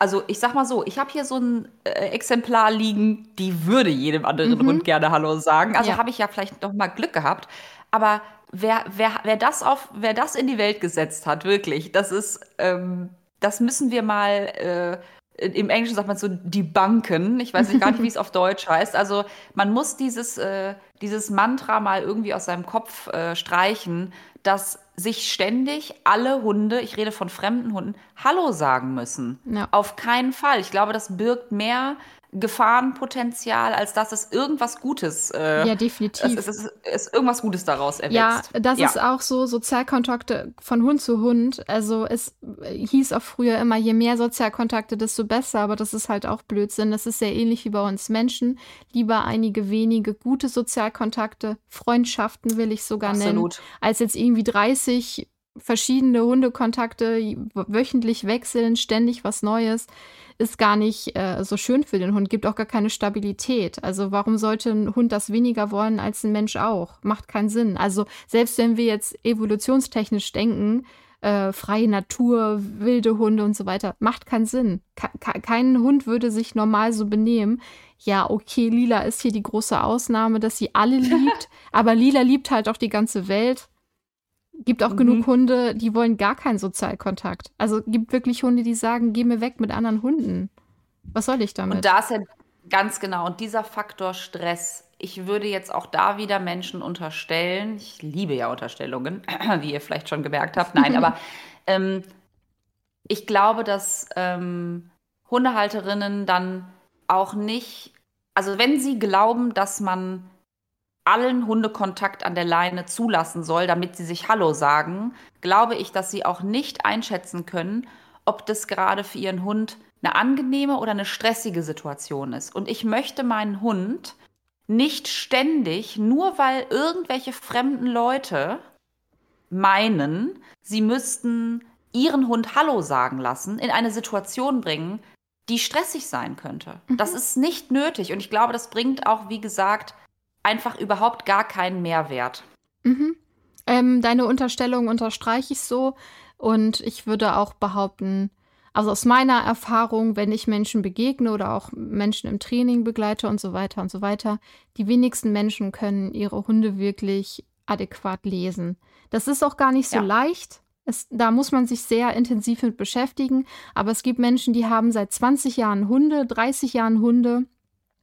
Speaker 2: also ich sag mal so, ich habe hier so ein äh, Exemplar liegen, die würde jedem anderen mhm. Hund gerne Hallo sagen. Also ja. habe ich ja vielleicht noch mal Glück gehabt. Aber wer, wer, wer, das auf, wer das in die Welt gesetzt hat, wirklich, das ist, ähm, das müssen wir mal äh, im Englischen sagt man so die Banken. Ich weiß nicht gar nicht, wie es auf Deutsch heißt. Also man muss dieses, äh, dieses Mantra mal irgendwie aus seinem Kopf äh, streichen, dass sich ständig alle Hunde, ich rede von fremden Hunden, Hallo sagen müssen. Ja. Auf keinen Fall. Ich glaube, das birgt mehr Gefahrenpotenzial, als dass es irgendwas Gutes.
Speaker 1: Äh, ja, definitiv.
Speaker 2: Es, es, es, es, irgendwas Gutes daraus erwächst.
Speaker 1: Ja, das ja. ist auch so Sozialkontakte von Hund zu Hund. Also es hieß auch früher immer, je mehr Sozialkontakte, desto besser, aber das ist halt auch Blödsinn. Das ist sehr ähnlich wie bei uns Menschen. Lieber einige wenige gute Sozialkontakte, Freundschaften will ich sogar Absolut. nennen, als jetzt irgendwie 30 verschiedene Hundekontakte wöchentlich wechseln, ständig was Neues ist gar nicht äh, so schön für den Hund, gibt auch gar keine Stabilität. Also warum sollte ein Hund das weniger wollen als ein Mensch auch? Macht keinen Sinn. Also selbst wenn wir jetzt evolutionstechnisch denken, äh, freie Natur, wilde Hunde und so weiter, macht keinen Sinn. Ke kein Hund würde sich normal so benehmen. Ja, okay, Lila ist hier die große Ausnahme, dass sie alle liebt, aber Lila liebt halt auch die ganze Welt gibt auch mhm. genug Hunde, die wollen gar keinen Sozialkontakt. Also gibt wirklich Hunde, die sagen, geh mir weg mit anderen Hunden. Was soll ich damit?
Speaker 2: Und da ist ja ganz genau. Und dieser Faktor Stress, ich würde jetzt auch da wieder Menschen unterstellen, ich liebe ja Unterstellungen, wie ihr vielleicht schon gemerkt habt. Nein, aber ähm, ich glaube, dass ähm, Hundehalterinnen dann auch nicht, also wenn sie glauben, dass man allen Hundekontakt an der Leine zulassen soll, damit sie sich Hallo sagen, glaube ich, dass sie auch nicht einschätzen können, ob das gerade für ihren Hund eine angenehme oder eine stressige Situation ist. Und ich möchte meinen Hund nicht ständig, nur weil irgendwelche fremden Leute meinen, sie müssten ihren Hund Hallo sagen lassen, in eine Situation bringen, die stressig sein könnte. Mhm. Das ist nicht nötig. Und ich glaube, das bringt auch, wie gesagt, einfach überhaupt gar keinen Mehrwert.
Speaker 1: Mhm. Ähm, deine Unterstellung unterstreiche ich so und ich würde auch behaupten, also aus meiner Erfahrung, wenn ich Menschen begegne oder auch Menschen im Training begleite und so weiter und so weiter, die wenigsten Menschen können ihre Hunde wirklich adäquat lesen. Das ist auch gar nicht so ja. leicht. Es, da muss man sich sehr intensiv mit beschäftigen. Aber es gibt Menschen, die haben seit 20 Jahren Hunde, 30 Jahren Hunde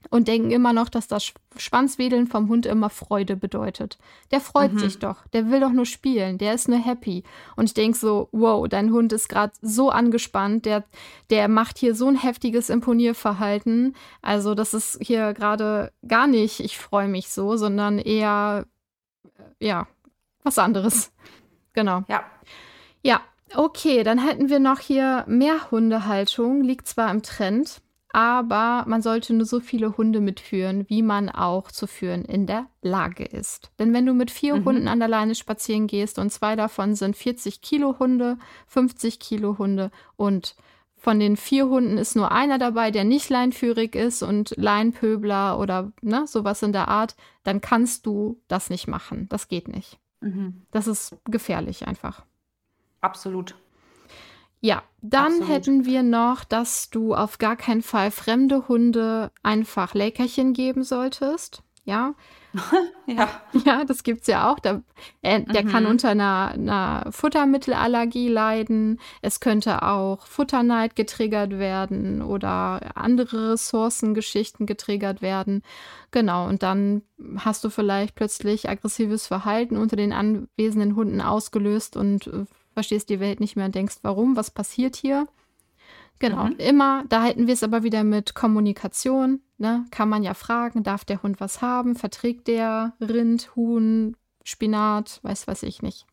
Speaker 1: und denken immer noch, dass das Schwanzwedeln vom Hund immer Freude bedeutet. Der freut mhm. sich doch, der will doch nur spielen, der ist nur happy. Und ich denke so, wow, dein Hund ist gerade so angespannt, der, der macht hier so ein heftiges Imponierverhalten. Also das ist hier gerade gar nicht, ich freue mich so, sondern eher, ja, was anderes. Genau.
Speaker 2: Ja.
Speaker 1: Ja, okay, dann hätten wir noch hier mehr Hundehaltung, liegt zwar im Trend aber man sollte nur so viele Hunde mitführen, wie man auch zu führen in der Lage ist. Denn wenn du mit vier mhm. Hunden an der Leine spazieren gehst und zwei davon sind 40 Kilo Hunde, 50 Kilo Hunde und von den vier Hunden ist nur einer dabei, der nicht leinführig ist und Leinpöbler oder ne, sowas in der Art, dann kannst du das nicht machen. Das geht nicht. Mhm. Das ist gefährlich einfach.
Speaker 2: Absolut.
Speaker 1: Ja, dann Absolut. hätten wir noch, dass du auf gar keinen Fall fremde Hunde einfach Leckerchen geben solltest. Ja.
Speaker 2: ja.
Speaker 1: Ja, das gibt es ja auch. Der, äh, der mhm. kann unter einer, einer, Futtermittelallergie leiden. Es könnte auch Futterneid getriggert werden oder andere Ressourcengeschichten getriggert werden. Genau, und dann hast du vielleicht plötzlich aggressives Verhalten unter den anwesenden Hunden ausgelöst und äh, verstehst die Welt nicht mehr und denkst, warum, was passiert hier? Genau, mhm. immer, da hätten wir es aber wieder mit Kommunikation, ne? Kann man ja fragen, darf der Hund was haben? Verträgt der Rind, Huhn, Spinat, weiß weiß ich nicht.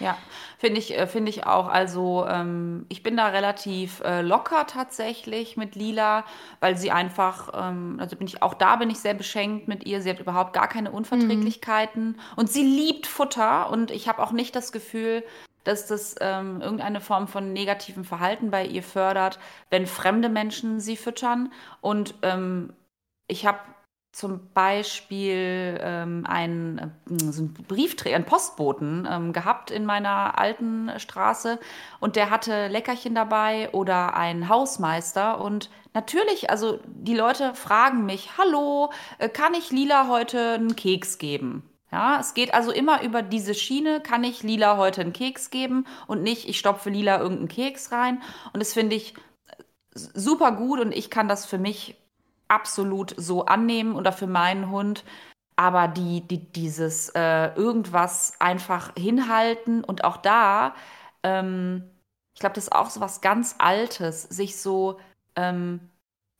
Speaker 2: Ja, finde ich, äh, finde ich auch. Also ähm, ich bin da relativ äh, locker tatsächlich mit Lila, weil sie einfach, ähm, also bin ich auch da bin ich sehr beschenkt mit ihr. Sie hat überhaupt gar keine Unverträglichkeiten mhm. und sie liebt Futter und ich habe auch nicht das Gefühl, dass das ähm, irgendeine Form von negativem Verhalten bei ihr fördert, wenn fremde Menschen sie füttern. Und ähm, ich habe zum Beispiel ähm, einen, äh, so einen Briefträger, einen Postboten ähm, gehabt in meiner alten Straße und der hatte Leckerchen dabei oder einen Hausmeister und natürlich, also die Leute fragen mich, hallo, äh, kann ich Lila heute einen Keks geben? Ja, es geht also immer über diese Schiene, kann ich Lila heute einen Keks geben und nicht, ich stopfe Lila irgendeinen Keks rein. Und das finde ich super gut und ich kann das für mich absolut so annehmen oder für meinen Hund. Aber die, die, dieses äh, irgendwas einfach hinhalten und auch da, ähm, ich glaube, das ist auch so was ganz Altes, sich so ähm,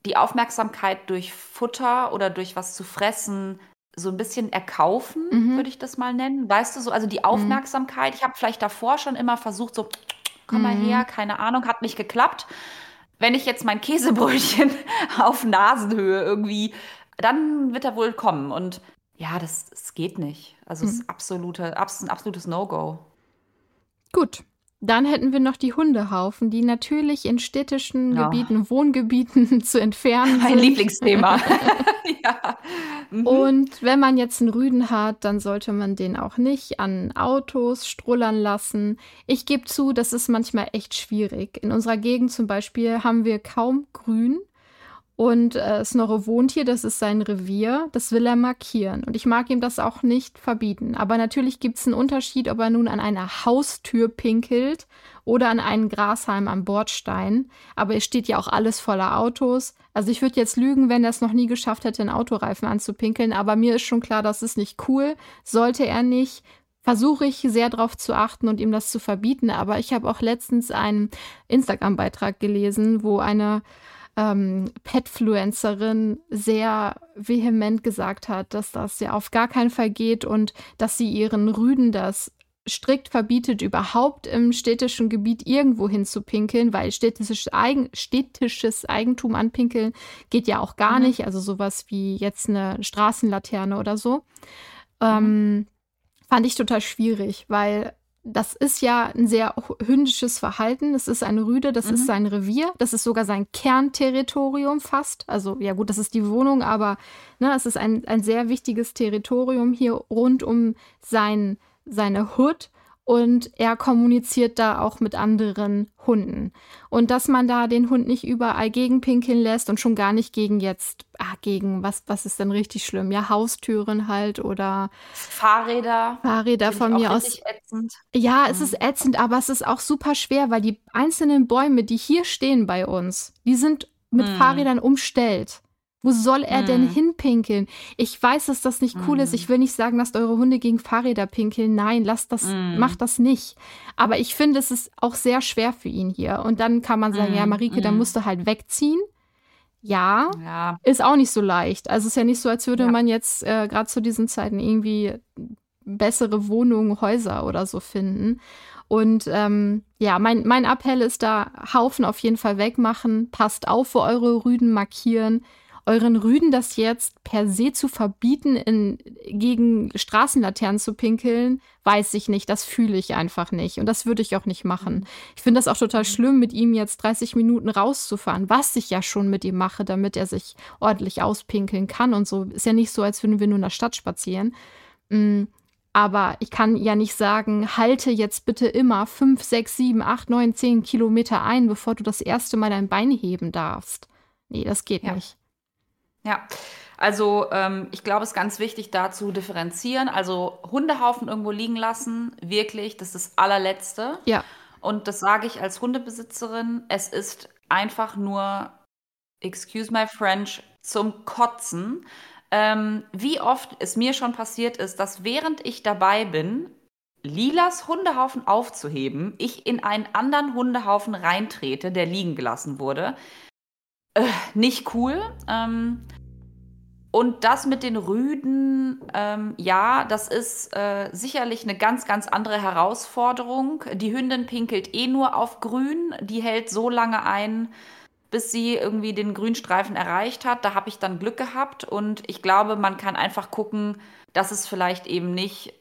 Speaker 2: die Aufmerksamkeit durch Futter oder durch was zu fressen so ein bisschen erkaufen, mhm. würde ich das mal nennen. Weißt du so, also die mhm. Aufmerksamkeit. Ich habe vielleicht davor schon immer versucht, so, komm mal her, mhm. keine Ahnung, hat nicht geklappt. Wenn ich jetzt mein Käsebrötchen auf Nasenhöhe irgendwie, dann wird er wohl kommen. Und ja, das, das geht nicht. Also es ist mhm. absolute, abs ein absolutes No-Go.
Speaker 1: Gut. Dann hätten wir noch die Hundehaufen, die natürlich in städtischen ja. Gebieten, Wohngebieten zu entfernen
Speaker 2: sind. Mein Lieblingsthema.
Speaker 1: ja. Mhm. Und wenn man jetzt einen Rüden hat, dann sollte man den auch nicht an Autos strullern lassen. Ich gebe zu, das ist manchmal echt schwierig. In unserer Gegend zum Beispiel haben wir kaum Grün. Und äh, Snorre wohnt hier, das ist sein Revier, das will er markieren. Und ich mag ihm das auch nicht verbieten. Aber natürlich gibt es einen Unterschied, ob er nun an einer Haustür pinkelt oder an einen Grashalm am Bordstein. Aber es steht ja auch alles voller Autos. Also ich würde jetzt lügen, wenn er es noch nie geschafft hätte, einen Autoreifen anzupinkeln. Aber mir ist schon klar, das ist nicht cool. Sollte er nicht, versuche ich sehr darauf zu achten und ihm das zu verbieten. Aber ich habe auch letztens einen Instagram-Beitrag gelesen, wo eine ähm, Petfluencerin sehr vehement gesagt hat, dass das ja auf gar keinen Fall geht und dass sie ihren Rüden das strikt verbietet, überhaupt im städtischen Gebiet irgendwo hin zu pinkeln, weil städtisches, Eigen, städtisches Eigentum anpinkeln geht ja auch gar mhm. nicht. Also sowas wie jetzt eine Straßenlaterne oder so. Mhm. Ähm, fand ich total schwierig, weil das ist ja ein sehr hündisches Verhalten. Das ist eine Rüde, das mhm. ist sein Revier, das ist sogar sein Kernterritorium fast. Also ja gut, das ist die Wohnung, aber ne, es ist ein, ein sehr wichtiges Territorium hier rund um sein, seine Hood und er kommuniziert da auch mit anderen Hunden. Und dass man da den Hund nicht überall gegenpinkeln lässt und schon gar nicht gegen jetzt, ah, gegen was, was ist denn richtig schlimm? Ja, Haustüren halt oder
Speaker 2: Fahrräder.
Speaker 1: Fahrräder von mir aus. Ätzend. Ja, es mhm. ist ätzend, aber es ist auch super schwer, weil die einzelnen Bäume, die hier stehen bei uns, die sind mit mhm. Fahrrädern umstellt. Wo soll er mm. denn mhm. hinpinkeln? Ich weiß, dass das nicht cool mm. ist. Ich will nicht sagen, lasst eure Hunde gegen Fahrräder pinkeln. Nein, lasst das, mm. macht das nicht. Aber ich finde, es ist auch sehr schwer für ihn hier. Und dann kann man sagen, ja, Marike, dann musst du halt wegziehen. Ja, ja, ist auch nicht so leicht. Also es ist ja nicht so, als würde ja. man jetzt äh, gerade zu diesen Zeiten irgendwie bessere Wohnungen, Häuser oder so finden. Und ähm, ja, mein, mein Appell ist da, Haufen auf jeden Fall wegmachen, passt auf, wo eure Rüden markieren euren Rüden das jetzt per se zu verbieten, in, gegen Straßenlaternen zu pinkeln, weiß ich nicht. Das fühle ich einfach nicht. Und das würde ich auch nicht machen. Ich finde das auch total schlimm, mit ihm jetzt 30 Minuten rauszufahren, was ich ja schon mit ihm mache, damit er sich ordentlich auspinkeln kann und so. Ist ja nicht so, als würden wir nur in der Stadt spazieren. Mm. Aber ich kann ja nicht sagen, halte jetzt bitte immer 5, 6, 7, 8, 9, 10 Kilometer ein, bevor du das erste Mal dein Bein heben darfst. Nee, das geht ja. nicht.
Speaker 2: Ja, also ähm, ich glaube, es ist ganz wichtig, da zu differenzieren. Also Hundehaufen irgendwo liegen lassen, wirklich, das ist das allerletzte.
Speaker 1: Ja.
Speaker 2: Und das sage ich als Hundebesitzerin. Es ist einfach nur, excuse my French, zum Kotzen. Ähm, wie oft es mir schon passiert ist, dass während ich dabei bin, Lilas Hundehaufen aufzuheben, ich in einen anderen Hundehaufen reintrete, der liegen gelassen wurde äh, nicht cool. Ähm, und das mit den Rüden, ähm, ja, das ist äh, sicherlich eine ganz, ganz andere Herausforderung. Die Hündin pinkelt eh nur auf grün. Die hält so lange ein, bis sie irgendwie den Grünstreifen erreicht hat. Da habe ich dann Glück gehabt. Und ich glaube, man kann einfach gucken, dass es vielleicht eben nicht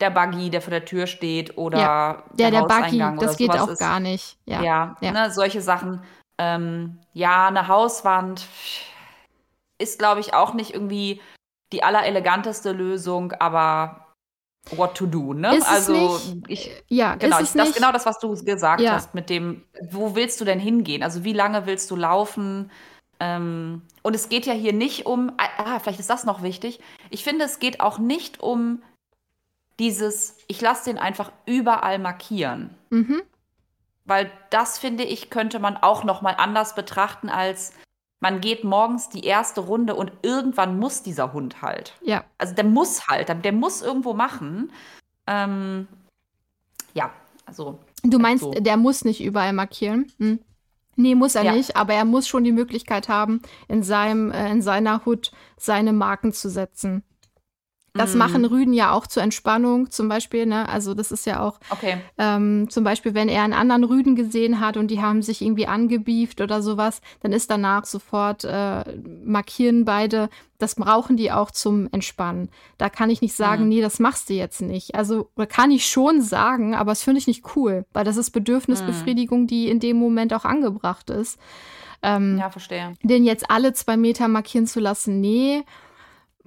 Speaker 2: der Buggy, der vor der Tür steht oder
Speaker 1: ja, der, der, der Buggy, das geht auch ist. gar nicht.
Speaker 2: Ja, ja, ja. Ne, solche Sachen ähm, ja, eine Hauswand ist, glaube ich, auch nicht irgendwie die allereleganteste Lösung, aber what to do, ne?
Speaker 1: Ist also ich ja,
Speaker 2: genau, ich, das ist genau das, was du gesagt ja. hast mit dem, wo willst du denn hingehen? Also wie lange willst du laufen? Ähm, und es geht ja hier nicht um, ah, vielleicht ist das noch wichtig. Ich finde, es geht auch nicht um dieses, ich lasse den einfach überall markieren. Mhm. Weil das, finde ich, könnte man auch noch mal anders betrachten als man geht morgens die erste Runde und irgendwann muss dieser Hund halt.
Speaker 1: Ja.
Speaker 2: Also der muss halt, der muss irgendwo machen. Ähm, ja, also.
Speaker 1: Du meinst, so. der muss nicht überall markieren? Hm. Nee, muss er ja. nicht, aber er muss schon die Möglichkeit haben, in, seinem, äh, in seiner Hut seine Marken zu setzen. Das mm. machen Rüden ja auch zur Entspannung zum Beispiel. Ne? Also das ist ja auch
Speaker 2: okay.
Speaker 1: ähm, zum Beispiel, wenn er einen anderen Rüden gesehen hat und die haben sich irgendwie angebieft oder sowas, dann ist danach sofort äh, markieren beide. Das brauchen die auch zum Entspannen. Da kann ich nicht sagen, mm. nee, das machst du jetzt nicht. Also kann ich schon sagen, aber das finde ich nicht cool, weil das ist Bedürfnisbefriedigung, mm. die in dem Moment auch angebracht ist.
Speaker 2: Ähm, ja, verstehe.
Speaker 1: Den jetzt alle zwei Meter markieren zu lassen, nee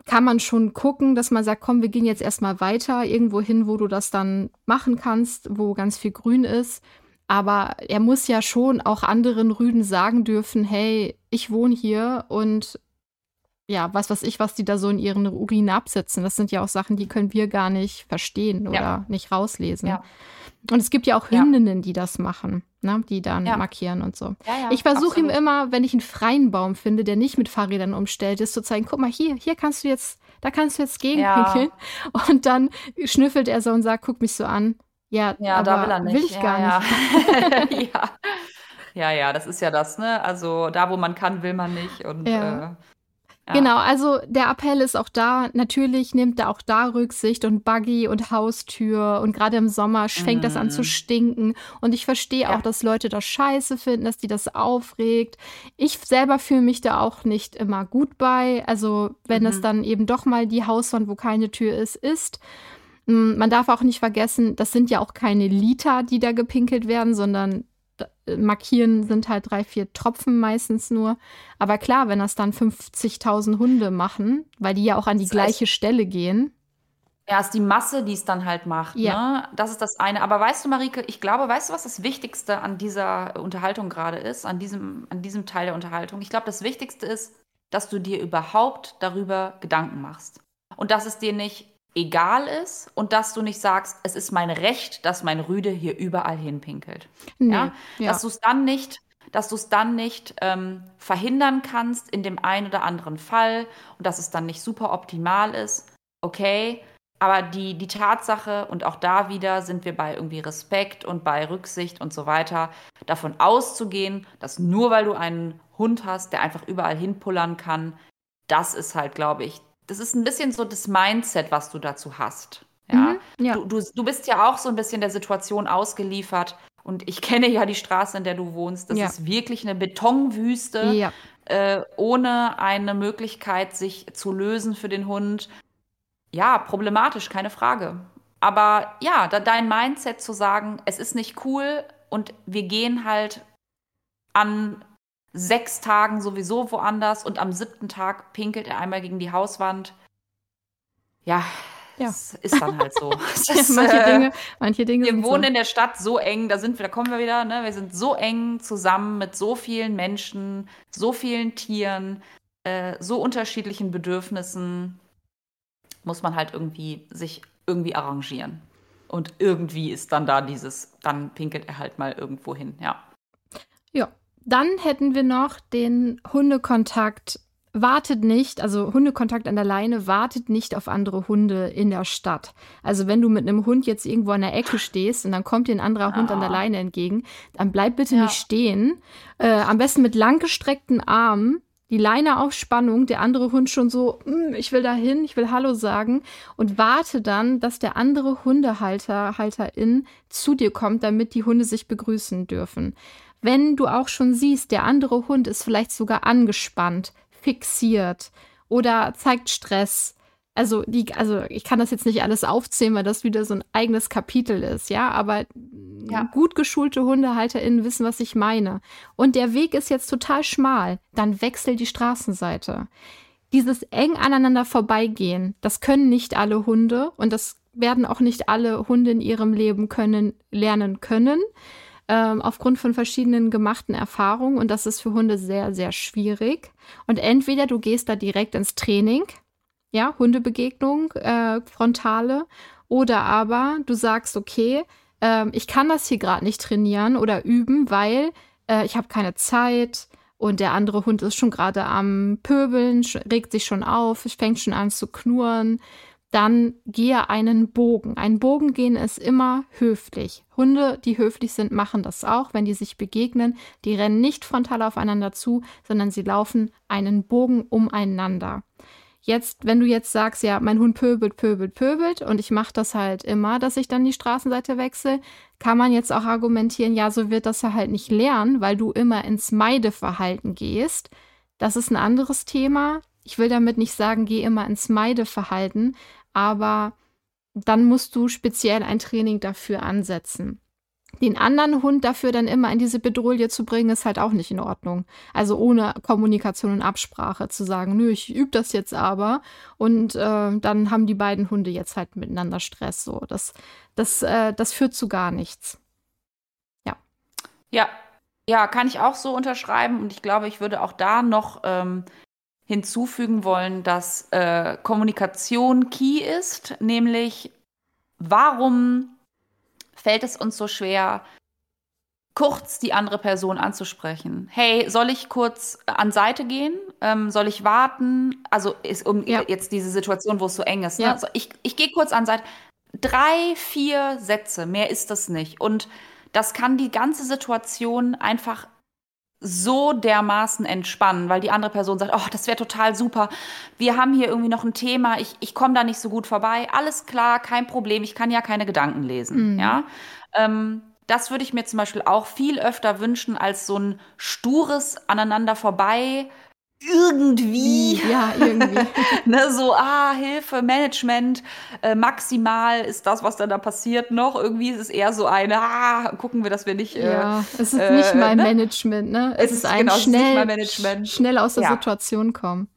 Speaker 1: kann man schon gucken, dass man sagt, komm, wir gehen jetzt erstmal weiter, irgendwo hin, wo du das dann machen kannst, wo ganz viel Grün ist. Aber er muss ja schon auch anderen Rüden sagen dürfen, hey, ich wohne hier und ja, was weiß ich, was die da so in ihren Urin absetzen. Das sind ja auch Sachen, die können wir gar nicht verstehen oder ja. nicht rauslesen. Ja. Und es gibt ja auch Hündinnen, ja. die das machen, ne? die dann ja. markieren und so. Ja, ich versuche ihm immer, wenn ich einen freien Baum finde, der nicht mit Fahrrädern umstellt ist, zu zeigen, guck mal, hier, hier kannst du jetzt, da kannst du jetzt gegenpinkeln. Und dann schnüffelt er so und sagt, guck mich so an. Ja,
Speaker 2: ja
Speaker 1: aber
Speaker 2: da will er nicht.
Speaker 1: Will ich gar nicht.
Speaker 2: ja. ja, ja, das ist ja das, ne? Also da, wo man kann, will man nicht. Und äh,
Speaker 1: ja. Genau, also der Appell ist auch da. Natürlich nimmt er auch da Rücksicht und Buggy und Haustür und gerade im Sommer fängt mm. das an zu mhm. stinken. Und ich verstehe ja. auch, dass Leute das scheiße finden, dass die das aufregt. Ich selber fühle mich da auch nicht immer gut bei. Also wenn mhm. es dann eben doch mal die Hauswand, wo keine Tür ist, ist. Mm, man darf auch nicht vergessen, das sind ja auch keine Liter, die da gepinkelt werden, sondern markieren sind halt drei, vier Tropfen meistens nur. Aber klar, wenn das dann 50.000 Hunde machen, weil die ja auch an die das gleiche heißt, Stelle gehen.
Speaker 2: Ja, ist die Masse, die es dann halt macht. Ja. Ne? Das ist das eine. Aber weißt du, Marike, ich glaube, weißt du, was das Wichtigste an dieser Unterhaltung gerade ist, an diesem, an diesem Teil der Unterhaltung? Ich glaube, das Wichtigste ist, dass du dir überhaupt darüber Gedanken machst. Und dass es dir nicht egal ist und dass du nicht sagst, es ist mein Recht, dass mein Rüde hier überall hinpinkelt. Nee, ja? ja? Dass du es dann nicht, dass du es dann nicht ähm, verhindern kannst in dem einen oder anderen Fall und dass es dann nicht super optimal ist. Okay, aber die, die Tatsache, und auch da wieder sind wir bei irgendwie Respekt und bei Rücksicht und so weiter, davon auszugehen, dass nur weil du einen Hund hast, der einfach überall hinpullern kann, das ist halt, glaube ich, das ist ein bisschen so das Mindset, was du dazu hast. Ja? Mhm, ja. Du, du, du bist ja auch so ein bisschen der Situation ausgeliefert. Und ich kenne ja die Straße, in der du wohnst. Das ja. ist wirklich eine Betonwüste, ja. äh, ohne eine Möglichkeit, sich zu lösen für den Hund. Ja, problematisch, keine Frage. Aber ja, da, dein Mindset zu sagen, es ist nicht cool und wir gehen halt an sechs Tagen sowieso woanders und am siebten Tag pinkelt er einmal gegen die Hauswand. Ja, ja. Das ist dann halt so.
Speaker 1: Ist, manche äh, Dinge, manche Dinge.
Speaker 2: Wir wohnen so. in der Stadt so eng, da sind wir, da kommen wir wieder, ne? Wir sind so eng zusammen mit so vielen Menschen, so vielen Tieren, äh, so unterschiedlichen Bedürfnissen. Muss man halt irgendwie sich irgendwie arrangieren. Und irgendwie ist dann da dieses, dann pinkelt er halt mal irgendwo hin, ja.
Speaker 1: Ja, dann hätten wir noch den Hundekontakt wartet nicht, also Hundekontakt an der Leine wartet nicht auf andere Hunde in der Stadt. Also wenn du mit einem Hund jetzt irgendwo an der Ecke stehst und dann kommt dir ein anderer ah. Hund an der ah. Leine entgegen, dann bleib bitte ja. nicht stehen. Äh, am besten mit langgestreckten Armen, die Leine auf Spannung, der andere Hund schon so, mm, ich will da hin, ich will Hallo sagen und warte dann, dass der andere Hundehalter, Halterin zu dir kommt, damit die Hunde sich begrüßen dürfen. Wenn du auch schon siehst, der andere Hund ist vielleicht sogar angespannt, fixiert oder zeigt Stress. Also, die, also ich kann das jetzt nicht alles aufzählen, weil das wieder so ein eigenes Kapitel ist, ja. Aber ja. gut geschulte HundehalterInnen wissen, was ich meine. Und der Weg ist jetzt total schmal. Dann wechsel die Straßenseite. Dieses eng aneinander vorbeigehen, das können nicht alle Hunde und das werden auch nicht alle Hunde in ihrem Leben können, lernen können ähm, aufgrund von verschiedenen gemachten Erfahrungen und das ist für Hunde sehr, sehr schwierig. Und entweder du gehst da direkt ins Training, ja, Hundebegegnung, äh, frontale, oder aber du sagst, okay, ähm, ich kann das hier gerade nicht trainieren oder üben, weil äh, ich habe keine Zeit und der andere Hund ist schon gerade am Pöbeln, regt sich schon auf, fängt schon an zu knurren dann gehe einen Bogen. Ein Bogen gehen ist immer höflich. Hunde, die höflich sind, machen das auch, wenn die sich begegnen. Die rennen nicht frontal aufeinander zu, sondern sie laufen einen Bogen umeinander. Jetzt, wenn du jetzt sagst, ja, mein Hund pöbelt, pöbelt, pöbelt und ich mache das halt immer, dass ich dann die Straßenseite wechsle, kann man jetzt auch argumentieren, ja, so wird das ja halt nicht lernen, weil du immer ins Meideverhalten gehst. Das ist ein anderes Thema. Ich will damit nicht sagen, geh immer ins Meideverhalten, aber dann musst du speziell ein Training dafür ansetzen. Den anderen Hund dafür dann immer in diese Bedrohung zu bringen, ist halt auch nicht in Ordnung. Also ohne Kommunikation und Absprache zu sagen, nö, ich übe das jetzt aber und äh, dann haben die beiden Hunde jetzt halt miteinander Stress. So, das, das, äh, das führt zu gar nichts. Ja.
Speaker 2: Ja, ja, kann ich auch so unterschreiben und ich glaube, ich würde auch da noch ähm, hinzufügen wollen, dass äh, Kommunikation key ist, nämlich warum fällt es uns so schwer, kurz die andere Person anzusprechen. Hey, soll ich kurz an Seite gehen? Ähm, soll ich warten? Also ist um ja. jetzt diese Situation, wo es so eng ist. Ne? Ja. Also ich, ich gehe kurz an Seite. Drei, vier Sätze, mehr ist das nicht. Und das kann die ganze Situation einfach so dermaßen entspannen, weil die andere Person sagt, oh, das wäre total super. Wir haben hier irgendwie noch ein Thema, ich, ich komme da nicht so gut vorbei. Alles klar, kein Problem, ich kann ja keine Gedanken lesen. Mhm. Ja. Ähm, das würde ich mir zum Beispiel auch viel öfter wünschen als so ein stures aneinander vorbei irgendwie.
Speaker 1: Ja, irgendwie.
Speaker 2: ne, so, ah, Hilfe, Management, äh, maximal ist das, was dann da passiert, noch. Irgendwie ist es eher so eine, ah, gucken wir, dass wir nicht.
Speaker 1: Äh, ja, es ist äh, nicht mal ne? Management, ne? Es, es ist ein genau, schnell, schnell aus der ja. Situation kommen.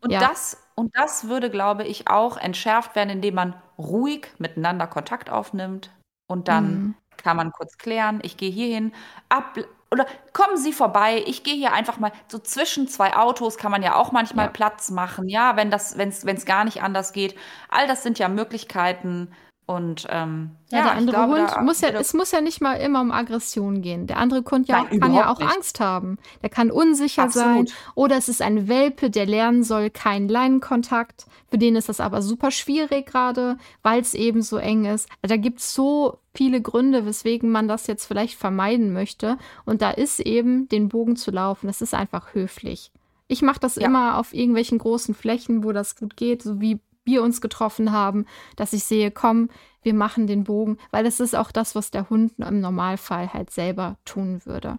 Speaker 2: Und ja. das und das würde, glaube ich, auch entschärft werden, indem man ruhig miteinander Kontakt aufnimmt und dann mhm. kann man kurz klären, ich gehe hierhin, ab, oder kommen Sie vorbei, ich gehe hier einfach mal so zwischen zwei Autos kann man ja auch manchmal ja. Platz machen, ja, wenn das, wenn es gar nicht anders geht. All das sind ja Möglichkeiten, und ähm,
Speaker 1: ja,
Speaker 2: ja,
Speaker 1: der andere glaube, Hund muss ja, es muss ja nicht mal immer um Aggression gehen. Der andere Hund ja, Nein, kann ja auch nicht. Angst haben. Der kann unsicher Absolut. sein. Oder es ist ein Welpe, der lernen soll, keinen Leinenkontakt. Für den ist das aber super schwierig gerade, weil es eben so eng ist. Also da gibt es so viele Gründe, weswegen man das jetzt vielleicht vermeiden möchte. Und da ist eben, den Bogen zu laufen. Das ist einfach höflich. Ich mache das ja. immer auf irgendwelchen großen Flächen, wo das gut geht, so wie wir uns getroffen haben, dass ich sehe, komm, wir machen den Bogen, weil das ist auch das, was der Hund im Normalfall halt selber tun würde.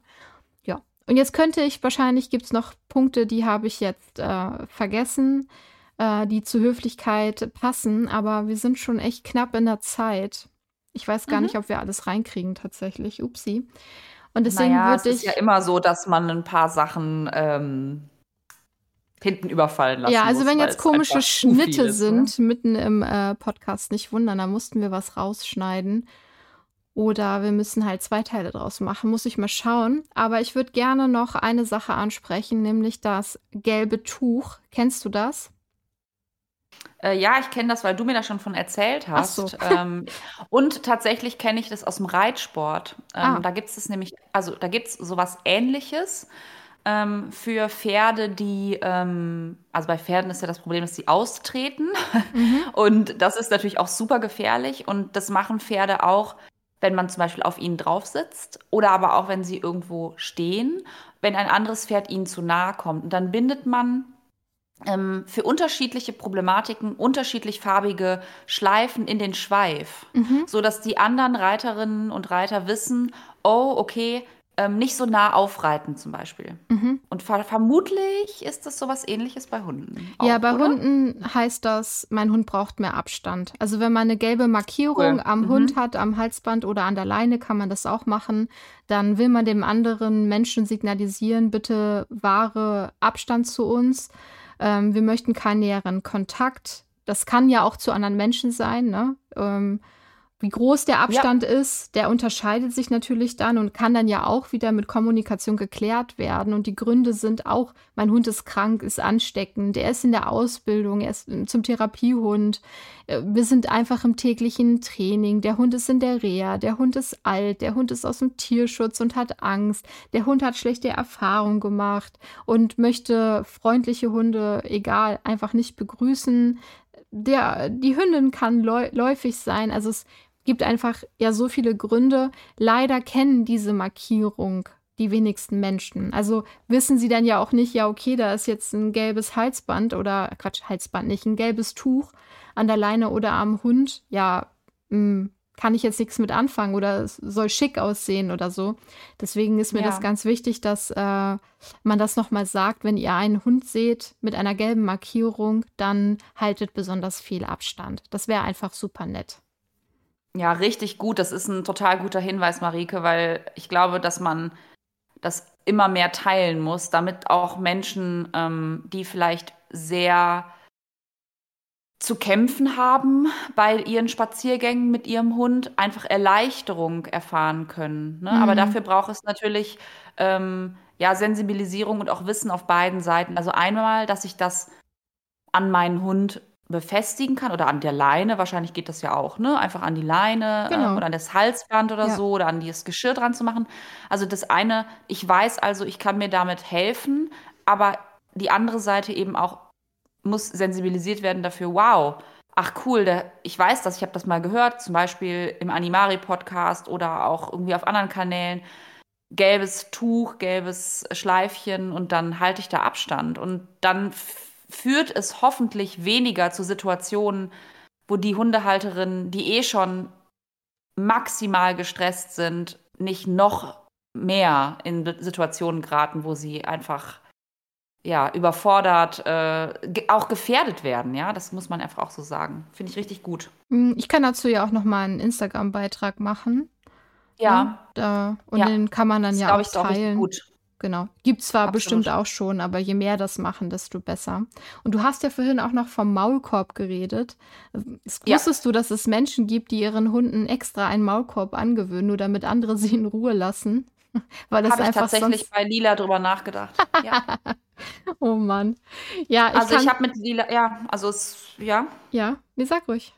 Speaker 1: Ja, und jetzt könnte ich, wahrscheinlich gibt es noch Punkte, die habe ich jetzt äh, vergessen, äh, die zur Höflichkeit passen, aber wir sind schon echt knapp in der Zeit. Ich weiß gar mhm. nicht, ob wir alles reinkriegen tatsächlich. Upsi.
Speaker 2: Und deswegen naja, würde ich. Es ist ja immer so, dass man ein paar Sachen ähm, hinten überfallen lassen
Speaker 1: Ja, also
Speaker 2: muss,
Speaker 1: wenn jetzt komische Schnitte ist, sind, ne? mitten im äh, Podcast, nicht wundern, da mussten wir was rausschneiden. Oder wir müssen halt zwei Teile draus machen, muss ich mal schauen. Aber ich würde gerne noch eine Sache ansprechen, nämlich das gelbe Tuch. Kennst du das?
Speaker 2: Äh, ja, ich kenne das, weil du mir da schon von erzählt hast. So. ähm, und tatsächlich kenne ich das aus dem Reitsport. Ähm, ah. Da gibt es nämlich, also da gibt es sowas ähnliches ähm, für Pferde, die, ähm, also bei Pferden ist ja das Problem, dass sie austreten. Mhm. Und das ist natürlich auch super gefährlich. Und das machen Pferde auch, wenn man zum Beispiel auf ihnen drauf sitzt oder aber auch, wenn sie irgendwo stehen, wenn ein anderes Pferd ihnen zu nahe kommt. Und dann bindet man für unterschiedliche Problematiken unterschiedlich farbige Schleifen in den Schweif, mhm. sodass die anderen Reiterinnen und Reiter wissen, oh, okay, ähm, nicht so nah aufreiten zum Beispiel. Mhm. Und ver vermutlich ist das sowas ähnliches bei Hunden.
Speaker 1: Auch, ja, bei oder? Hunden heißt das, mein Hund braucht mehr Abstand. Also wenn man eine gelbe Markierung cool. am mhm. Hund hat, am Halsband oder an der Leine, kann man das auch machen. Dann will man dem anderen Menschen signalisieren, bitte wahre Abstand zu uns. Ähm, wir möchten keinen näheren Kontakt. Das kann ja auch zu anderen Menschen sein, ne? Ähm, wie groß der Abstand ja. ist, der unterscheidet sich natürlich dann und kann dann ja auch wieder mit Kommunikation geklärt werden. Und die Gründe sind auch, mein Hund ist krank, ist ansteckend, er ist in der Ausbildung, er ist zum Therapiehund. Äh, wir sind einfach im täglichen Training. Der Hund ist in der Reha, der Hund ist alt, der Hund ist aus dem Tierschutz und hat Angst, der Hund hat schlechte Erfahrungen gemacht und möchte freundliche Hunde, egal, einfach nicht begrüßen. Der, die Hündin kann läufig sein. Also es gibt einfach ja so viele Gründe. Leider kennen diese Markierung die wenigsten Menschen. Also wissen sie dann ja auch nicht, ja, okay, da ist jetzt ein gelbes Halsband oder Quatsch, Halsband nicht, ein gelbes Tuch an der Leine oder am Hund. Ja, mh, hm, kann ich jetzt nichts mit anfangen oder es soll schick aussehen oder so. Deswegen ist mir ja. das ganz wichtig, dass äh, man das nochmal sagt, wenn ihr einen Hund seht mit einer gelben Markierung, dann haltet besonders viel Abstand. Das wäre einfach super nett.
Speaker 2: Ja, richtig gut. Das ist ein total guter Hinweis, Marike, weil ich glaube, dass man das immer mehr teilen muss, damit auch Menschen, ähm, die vielleicht sehr zu kämpfen haben bei ihren Spaziergängen mit ihrem Hund, einfach Erleichterung erfahren können. Ne? Mhm. Aber dafür braucht es natürlich ähm, ja, Sensibilisierung und auch Wissen auf beiden Seiten. Also einmal, dass ich das an meinen Hund befestigen kann oder an der Leine, wahrscheinlich geht das ja auch, ne? Einfach an die Leine äh, genau. äh, oder an das Halsband oder ja. so oder an das Geschirr dran zu machen. Also das eine, ich weiß also, ich kann mir damit helfen, aber die andere Seite eben auch muss sensibilisiert werden dafür, wow, ach cool, da, ich weiß das, ich habe das mal gehört, zum Beispiel im Animari-Podcast oder auch irgendwie auf anderen Kanälen. Gelbes Tuch, gelbes Schleifchen und dann halte ich da Abstand. Und dann führt es hoffentlich weniger zu Situationen, wo die Hundehalterinnen, die eh schon maximal gestresst sind, nicht noch mehr in Situationen geraten, wo sie einfach ja, überfordert, äh, ge auch gefährdet werden, ja, das muss man einfach auch so sagen. Finde ich richtig gut.
Speaker 1: Hm, ich kann dazu ja auch noch mal einen Instagram-Beitrag machen.
Speaker 2: Ja. Ne?
Speaker 1: Da, und ja. den kann man dann das ja auch teilen. Gut. Genau. Gibt zwar Absolut. bestimmt auch schon, aber je mehr das machen, desto besser. Und du hast ja vorhin auch noch vom Maulkorb geredet. Wusstest ja. du, dass es Menschen gibt, die ihren Hunden extra einen Maulkorb angewöhnen, nur damit andere sie in Ruhe lassen?
Speaker 2: Weil das Hab einfach ich tatsächlich bei Lila drüber nachgedacht. ja.
Speaker 1: oh Mann. Ja,
Speaker 2: ich also kann... ich habe mit Lila, ja, also es, ja.
Speaker 1: Ja, nee, sag ruhig.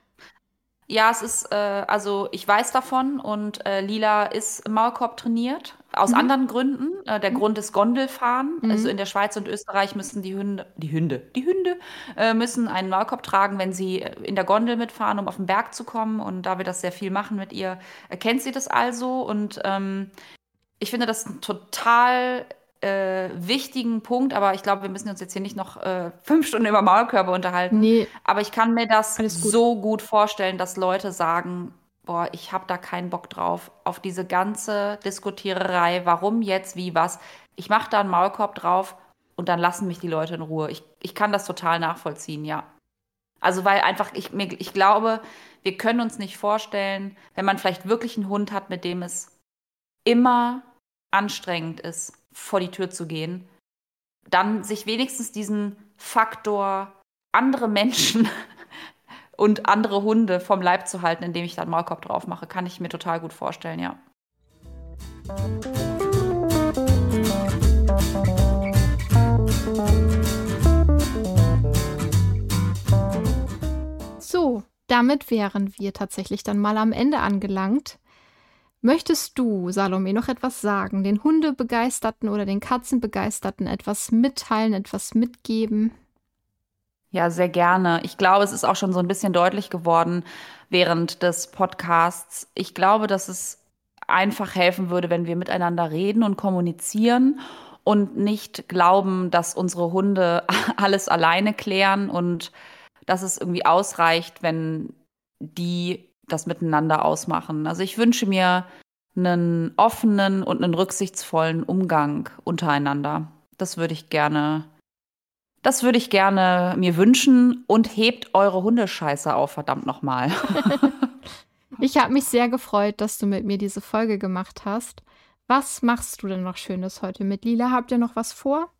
Speaker 2: Ja, es ist, äh, also ich weiß davon und äh, Lila ist im Maulkorb trainiert. Aus mhm. anderen Gründen. Äh, der mhm. Grund ist Gondelfahren. Mhm. Also in der Schweiz und Österreich müssen die Hunde, die Hunde, die Hunde äh, müssen einen Maulkorb tragen, wenn sie äh, in der Gondel mitfahren, um auf den Berg zu kommen. Und da wir das sehr viel machen mit ihr, erkennt sie das also. Und ähm, ich finde das total äh, wichtigen Punkt, aber ich glaube, wir müssen uns jetzt hier nicht noch äh, fünf Stunden über Maulkörper unterhalten. Nee. Aber ich kann mir das gut. so gut vorstellen, dass Leute sagen, boah, ich habe da keinen Bock drauf, auf diese ganze Diskutiererei, warum jetzt, wie, was. Ich mache da einen Maulkorb drauf und dann lassen mich die Leute in Ruhe. Ich, ich kann das total nachvollziehen, ja. Also weil einfach, ich, mir, ich glaube, wir können uns nicht vorstellen, wenn man vielleicht wirklich einen Hund hat, mit dem es immer anstrengend ist, vor die Tür zu gehen, dann sich wenigstens diesen Faktor andere Menschen und andere Hunde vom Leib zu halten, indem ich da einen Maulkorb drauf mache, kann ich mir total gut vorstellen, ja.
Speaker 1: So, damit wären wir tatsächlich dann mal am Ende angelangt. Möchtest du, Salome, noch etwas sagen, den Hundebegeisterten oder den Katzenbegeisterten etwas mitteilen, etwas mitgeben?
Speaker 2: Ja, sehr gerne. Ich glaube, es ist auch schon so ein bisschen deutlich geworden während des Podcasts. Ich glaube, dass es einfach helfen würde, wenn wir miteinander reden und kommunizieren und nicht glauben, dass unsere Hunde alles alleine klären und dass es irgendwie ausreicht, wenn die das miteinander ausmachen. Also ich wünsche mir einen offenen und einen rücksichtsvollen Umgang untereinander. Das würde ich gerne, das würde ich gerne mir wünschen und hebt eure Hundescheiße auf, verdammt nochmal.
Speaker 1: ich habe mich sehr gefreut, dass du mit mir diese Folge gemacht hast. Was machst du denn noch Schönes heute mit Lila? Habt ihr noch was vor?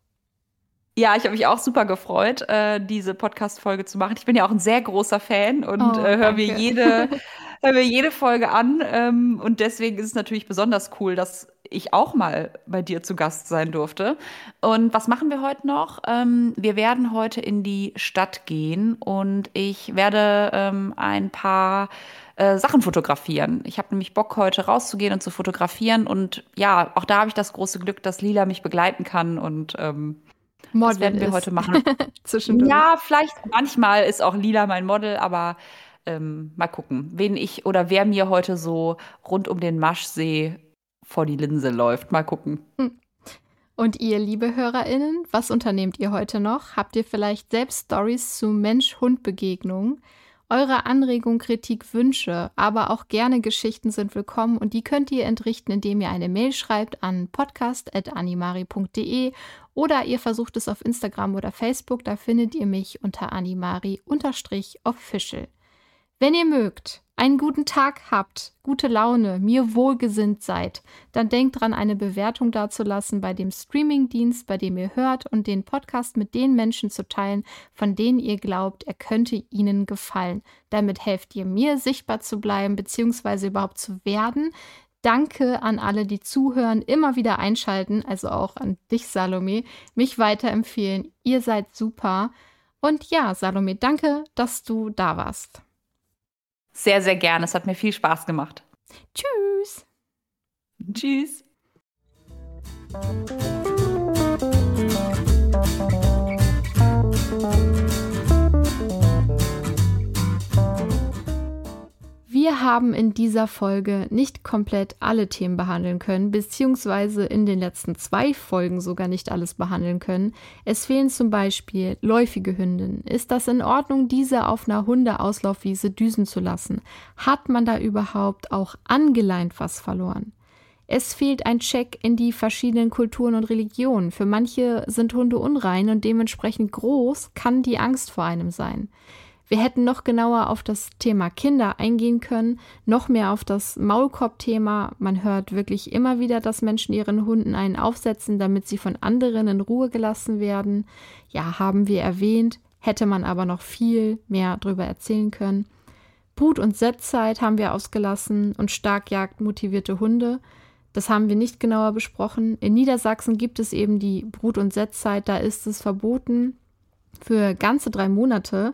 Speaker 2: Ja, ich habe mich auch super gefreut, äh, diese Podcast-Folge zu machen. Ich bin ja auch ein sehr großer Fan und oh, äh, höre mir jede hören wir jede Folge an. Ähm, und deswegen ist es natürlich besonders cool, dass ich auch mal bei dir zu Gast sein durfte. Und was machen wir heute noch? Ähm, wir werden heute in die Stadt gehen und ich werde ähm, ein paar äh, Sachen fotografieren. Ich habe nämlich Bock, heute rauszugehen und zu fotografieren. Und ja, auch da habe ich das große Glück, dass Lila mich begleiten kann und ähm,
Speaker 1: Model das
Speaker 2: werden wir
Speaker 1: ist.
Speaker 2: heute machen. Zwischendurch. Ja, vielleicht manchmal ist auch Lila mein Model, aber ähm, mal gucken, wen ich oder wer mir heute so rund um den Maschsee vor die Linse läuft. Mal gucken. Hm.
Speaker 1: Und ihr, liebe HörerInnen, was unternehmt ihr heute noch? Habt ihr vielleicht selbst Stories zu Mensch-Hund-Begegnungen? Eure Anregungen, Kritik, Wünsche, aber auch gerne Geschichten sind willkommen und die könnt ihr entrichten, indem ihr eine Mail schreibt an podcast.animari.de oder ihr versucht es auf Instagram oder Facebook, da findet ihr mich unter animari-official. Wenn ihr mögt, einen guten Tag habt, gute Laune, mir wohlgesinnt seid, dann denkt dran, eine Bewertung dazulassen bei dem Streamingdienst, bei dem ihr hört und den Podcast mit den Menschen zu teilen, von denen ihr glaubt, er könnte ihnen gefallen. Damit helft ihr mir, sichtbar zu bleiben bzw. überhaupt zu werden. Danke an alle, die zuhören, immer wieder einschalten, also auch an dich, Salome, mich weiterempfehlen. Ihr seid super. Und ja, Salome, danke, dass du da warst.
Speaker 2: Sehr, sehr gerne. Es hat mir viel Spaß gemacht.
Speaker 1: Tschüss.
Speaker 2: Tschüss.
Speaker 1: Wir haben in dieser Folge nicht komplett alle Themen behandeln können, beziehungsweise in den letzten zwei Folgen sogar nicht alles behandeln können. Es fehlen zum Beispiel läufige Hündinnen. Ist das in Ordnung, diese auf einer Hundeauslaufwiese düsen zu lassen? Hat man da überhaupt auch angeleint was verloren? Es fehlt ein Check in die verschiedenen Kulturen und Religionen. Für manche sind Hunde unrein und dementsprechend groß kann die Angst vor einem sein. Wir hätten noch genauer auf das Thema Kinder eingehen können, noch mehr auf das Maulkorb-Thema. Man hört wirklich immer wieder, dass Menschen ihren Hunden einen aufsetzen, damit sie von anderen in Ruhe gelassen werden. Ja, haben wir erwähnt, hätte man aber noch viel mehr darüber erzählen können. Brut- und Setzzeit haben wir ausgelassen und stark jagdmotivierte Hunde. Das haben wir nicht genauer besprochen. In Niedersachsen gibt es eben die Brut- und Setzzeit, da ist es verboten für ganze drei Monate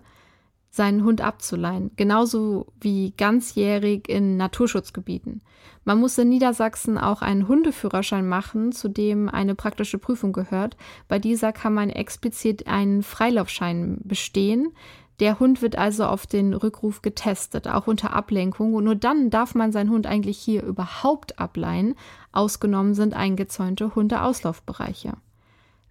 Speaker 1: seinen Hund abzuleihen, genauso wie ganzjährig in Naturschutzgebieten. Man muss in Niedersachsen auch einen Hundeführerschein machen, zu dem eine praktische Prüfung gehört. Bei dieser kann man explizit einen Freilaufschein bestehen. Der Hund wird also auf den Rückruf getestet, auch unter Ablenkung. Und nur dann darf man seinen Hund eigentlich hier überhaupt ableihen. Ausgenommen sind eingezäunte Hundeauslaufbereiche.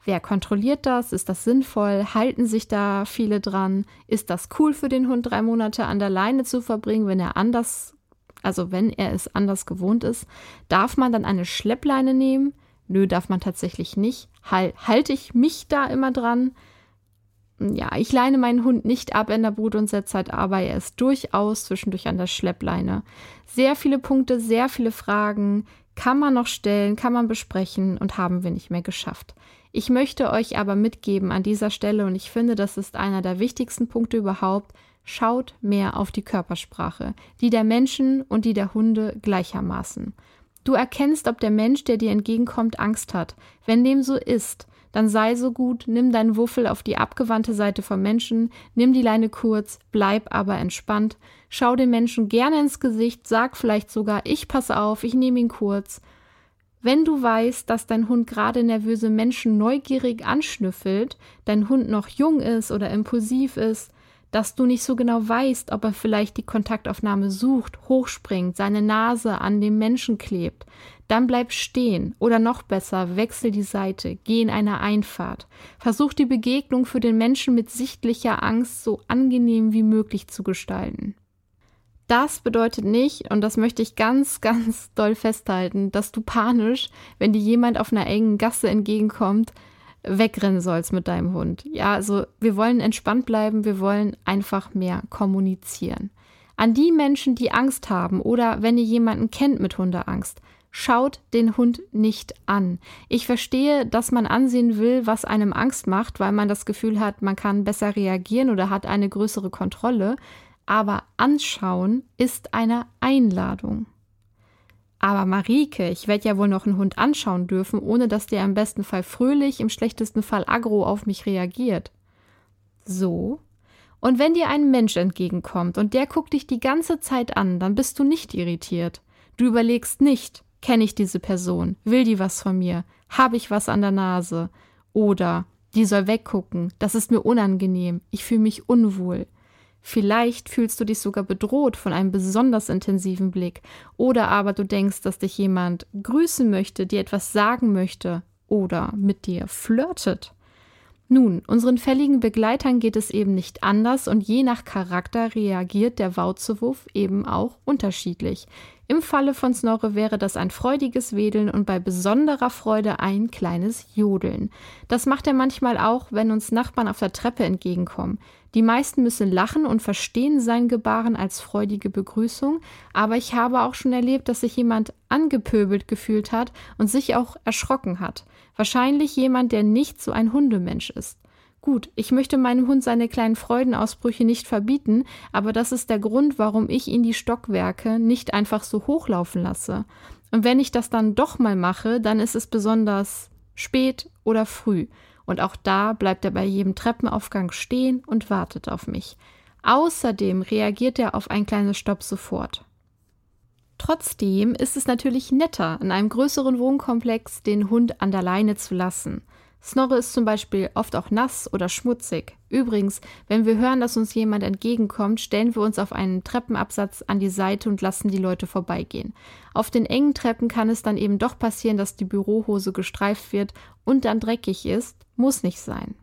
Speaker 1: Wer kontrolliert das? Ist das sinnvoll? Halten sich da viele dran? Ist das cool für den Hund, drei Monate an der Leine zu verbringen, wenn er anders, also wenn er es anders gewohnt ist? Darf man dann eine Schleppleine nehmen? Nö, darf man tatsächlich nicht. Hal halte ich mich da immer dran? Ja, ich leine meinen Hund nicht ab in der Brut- und Setzzeit, aber er ist durchaus zwischendurch an der Schleppleine. Sehr viele Punkte, sehr viele Fragen kann man noch stellen, kann man besprechen und haben wir nicht mehr geschafft. Ich möchte euch aber mitgeben an dieser Stelle, und ich finde, das ist einer der wichtigsten Punkte überhaupt, schaut mehr auf die Körpersprache, die der Menschen und die der Hunde gleichermaßen. Du erkennst, ob der Mensch, der dir entgegenkommt, Angst hat. Wenn dem so ist, dann sei so gut, nimm deinen Wuffel auf die abgewandte Seite vom Menschen, nimm die Leine kurz, bleib aber entspannt, schau den Menschen gerne ins Gesicht, sag vielleicht sogar, ich pass auf, ich nehme ihn kurz wenn du weißt, dass dein Hund gerade nervöse Menschen neugierig anschnüffelt, dein Hund noch jung ist oder impulsiv ist, dass du nicht so genau weißt, ob er vielleicht die Kontaktaufnahme sucht, hochspringt, seine Nase an dem Menschen klebt, dann bleib stehen oder noch besser, wechsel die Seite, geh in eine Einfahrt. Versuch die Begegnung für den Menschen mit sichtlicher Angst so angenehm wie möglich zu gestalten. Das bedeutet nicht, und das möchte ich ganz, ganz doll festhalten, dass du panisch, wenn dir jemand auf einer engen Gasse entgegenkommt, wegrennen sollst mit deinem Hund. Ja, also wir wollen entspannt bleiben, wir wollen einfach mehr kommunizieren. An die Menschen, die Angst haben oder wenn ihr jemanden kennt mit Hundeangst, schaut den Hund nicht an. Ich verstehe, dass man ansehen will, was einem Angst macht, weil man das Gefühl hat, man kann besser reagieren oder hat eine größere Kontrolle. Aber anschauen ist eine Einladung. Aber Marike, ich werde ja wohl noch einen Hund anschauen dürfen, ohne dass der im besten Fall fröhlich, im schlechtesten Fall aggro auf mich reagiert. So. Und wenn dir ein Mensch entgegenkommt und der guckt dich die ganze Zeit an, dann bist du nicht irritiert. Du überlegst nicht, kenne ich diese Person, will die was von mir, habe ich was an der Nase oder die soll weggucken, das ist mir unangenehm, ich fühle mich unwohl. Vielleicht fühlst du dich sogar bedroht von einem besonders intensiven Blick, oder aber du denkst, dass dich jemand grüßen möchte, dir etwas sagen möchte oder mit dir flirtet. Nun, unseren fälligen Begleitern geht es eben nicht anders und je nach Charakter reagiert der Wauzewuff eben auch unterschiedlich. Im Falle von Snorre wäre das ein freudiges Wedeln und bei besonderer Freude ein kleines Jodeln. Das macht er manchmal auch, wenn uns Nachbarn auf der Treppe entgegenkommen. Die meisten müssen lachen und verstehen sein Gebaren als freudige Begrüßung, aber ich habe auch schon erlebt, dass sich jemand angepöbelt gefühlt hat und sich auch erschrocken hat. Wahrscheinlich jemand, der nicht so ein Hundemensch ist. Gut, ich möchte meinem Hund seine kleinen Freudenausbrüche nicht verbieten, aber das ist der Grund, warum ich ihn die Stockwerke nicht einfach so hochlaufen lasse. Und wenn ich das dann doch mal mache, dann ist es besonders spät oder früh. Und auch da bleibt er bei jedem Treppenaufgang stehen und wartet auf mich. Außerdem reagiert er auf ein kleines Stopp sofort. Trotzdem ist es natürlich netter, in einem größeren Wohnkomplex den Hund an der Leine zu lassen. Snorre ist zum Beispiel oft auch nass oder schmutzig. Übrigens, wenn wir hören, dass uns jemand entgegenkommt, stellen wir uns auf einen Treppenabsatz an die Seite und lassen die Leute vorbeigehen. Auf den engen Treppen kann es dann eben doch passieren, dass die Bürohose gestreift wird und dann dreckig ist. Muss nicht sein.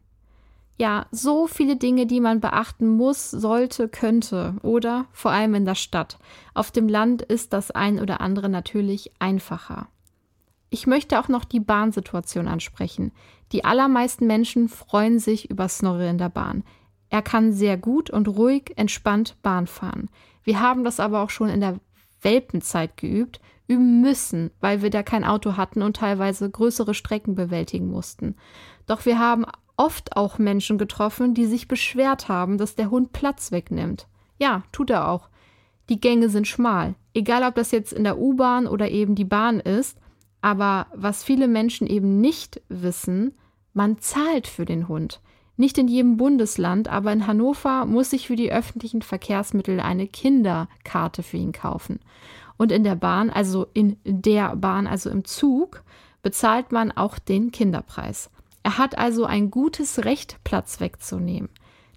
Speaker 1: Ja, so viele Dinge, die man beachten muss, sollte, könnte oder vor allem in der Stadt. Auf dem Land ist das ein oder andere natürlich einfacher. Ich möchte auch noch die Bahnsituation ansprechen. Die allermeisten Menschen freuen sich über Snorri in der Bahn. Er kann sehr gut und ruhig, entspannt Bahn fahren. Wir haben das aber auch schon in der Welpenzeit geübt, üben müssen, weil wir da kein Auto hatten und teilweise größere Strecken bewältigen mussten. Doch wir haben oft auch Menschen getroffen, die sich beschwert haben, dass der Hund Platz wegnimmt. Ja, tut er auch. Die Gänge sind schmal. Egal, ob das jetzt in der U-Bahn oder eben die Bahn ist, aber was viele Menschen eben nicht wissen, man zahlt für den Hund. Nicht in jedem Bundesland, aber in Hannover muss ich für die öffentlichen Verkehrsmittel eine Kinderkarte für ihn kaufen. Und in der Bahn, also in der Bahn, also im Zug, bezahlt man auch den Kinderpreis. Er hat also ein gutes Recht, Platz wegzunehmen.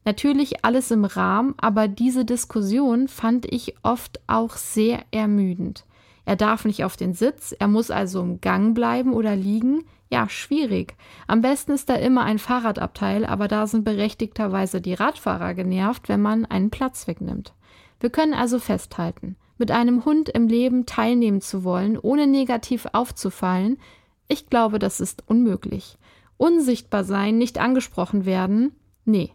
Speaker 1: Natürlich alles im Rahmen, aber diese Diskussion fand ich oft auch sehr ermüdend. Er darf nicht auf den Sitz, er muss also im Gang bleiben oder liegen. Ja, schwierig. Am besten ist da immer ein Fahrradabteil, aber da sind berechtigterweise die Radfahrer genervt, wenn man einen Platz wegnimmt. Wir können also festhalten, mit einem Hund im Leben teilnehmen zu wollen, ohne negativ aufzufallen, ich glaube, das ist unmöglich. Unsichtbar sein, nicht angesprochen werden, nee,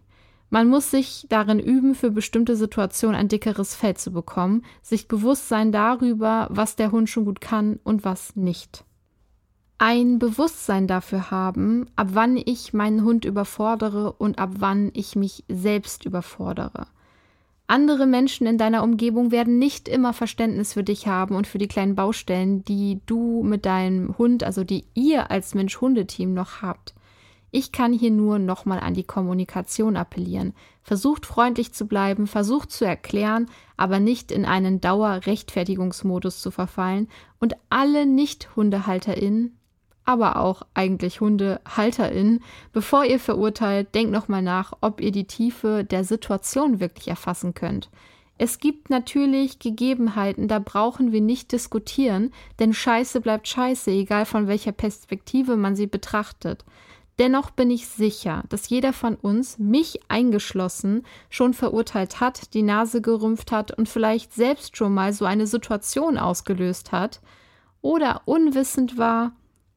Speaker 1: man muss sich darin üben, für bestimmte Situationen ein dickeres Fell zu bekommen, sich bewusst sein darüber, was der Hund schon gut kann und was nicht. Ein Bewusstsein dafür haben, ab wann ich meinen Hund überfordere und ab wann ich mich selbst überfordere. Andere Menschen in deiner Umgebung werden nicht immer Verständnis für dich haben und für die kleinen Baustellen, die du mit deinem Hund, also die ihr als Mensch-Hundeteam noch habt. Ich kann hier nur nochmal an die Kommunikation appellieren. Versucht freundlich zu bleiben, versucht zu erklären, aber nicht in einen Dauerrechtfertigungsmodus zu verfallen und alle Nicht-HundehalterInnen, aber auch eigentlich HundehalterInnen, bevor ihr verurteilt, denkt nochmal nach, ob ihr die Tiefe der Situation wirklich erfassen könnt. Es gibt natürlich Gegebenheiten, da brauchen wir nicht diskutieren, denn Scheiße bleibt Scheiße, egal von welcher Perspektive man sie betrachtet. Dennoch bin ich sicher, dass jeder von uns, mich eingeschlossen, schon verurteilt hat, die Nase gerümpft hat und vielleicht selbst schon mal so eine Situation ausgelöst hat oder unwissend war.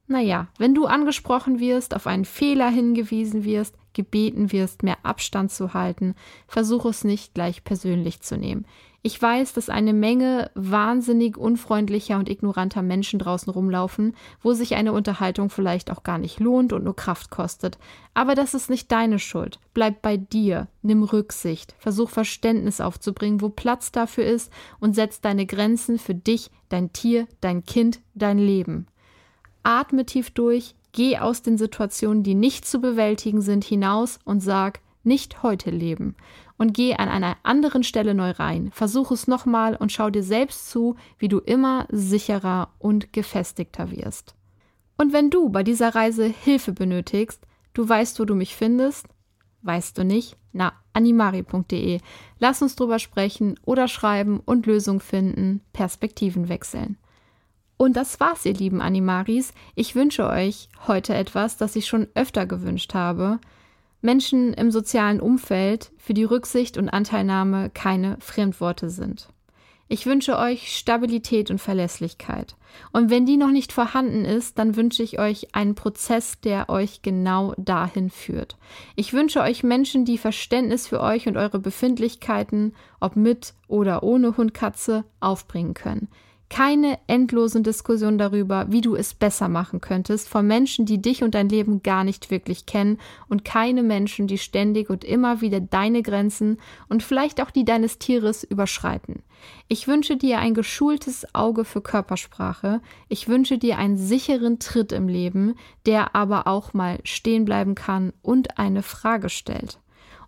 Speaker 1: Naja, wenn du angesprochen wirst, auf einen Fehler hingewiesen wirst, gebeten wirst, mehr Abstand zu halten, versuch es nicht gleich persönlich zu nehmen. Ich weiß, dass eine Menge wahnsinnig unfreundlicher und ignoranter Menschen draußen rumlaufen, wo sich eine Unterhaltung vielleicht auch gar nicht lohnt und nur Kraft kostet. Aber das ist nicht deine Schuld. Bleib bei dir, nimm Rücksicht, versuch Verständnis aufzubringen, wo Platz dafür ist und setz deine Grenzen für dich, dein Tier, dein Kind, dein Leben. Atme tief durch, geh aus den Situationen, die nicht zu bewältigen sind, hinaus und sag, nicht heute leben und geh an einer anderen Stelle neu rein. Versuch es nochmal und schau dir selbst zu, wie du immer sicherer und gefestigter wirst. Und wenn du bei dieser Reise Hilfe benötigst, du weißt, wo du mich findest, weißt du nicht? Na, animari.de. Lass uns drüber sprechen oder schreiben und Lösungen finden, Perspektiven wechseln. Und das war's, ihr lieben Animaris. Ich wünsche euch heute etwas, das ich schon öfter gewünscht habe. Menschen im sozialen Umfeld, für die Rücksicht und Anteilnahme keine Fremdworte sind. Ich wünsche euch Stabilität und Verlässlichkeit. Und wenn die noch nicht vorhanden ist, dann wünsche ich euch einen Prozess, der euch genau dahin führt. Ich wünsche euch Menschen, die Verständnis für euch und eure Befindlichkeiten, ob mit oder ohne Hundkatze, aufbringen können keine endlosen Diskussionen darüber, wie du es besser machen könntest, von Menschen, die dich und dein Leben gar nicht wirklich kennen und keine Menschen, die ständig und immer wieder deine Grenzen und vielleicht auch die deines Tieres überschreiten. Ich wünsche dir ein geschultes Auge für Körpersprache. Ich wünsche dir einen sicheren Tritt im Leben, der aber auch mal stehen bleiben kann und eine Frage stellt.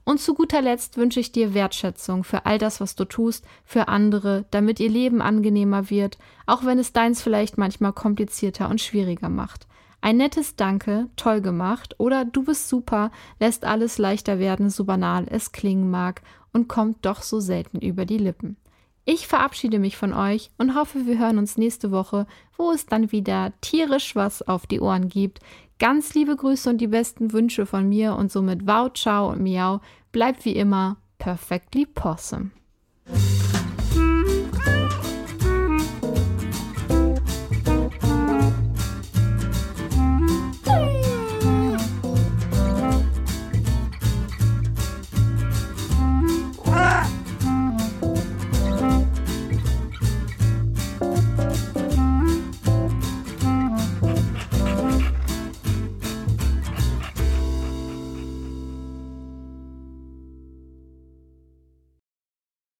Speaker 1: Und zu guter Letzt wünsche ich dir Wertschätzung für all das, was du tust, für andere, damit ihr Leben angenehmer wird, auch wenn es deins vielleicht manchmal komplizierter und schwieriger macht. Ein nettes Danke, toll gemacht oder du bist super lässt alles leichter werden, so banal es klingen mag und kommt doch so selten über die Lippen. Ich verabschiede mich von euch und hoffe, wir hören uns nächste Woche, wo es dann wieder tierisch was auf die Ohren gibt. Ganz liebe Grüße und die besten Wünsche von mir und somit wow, ciao und miau. Bleibt wie immer perfectly possum.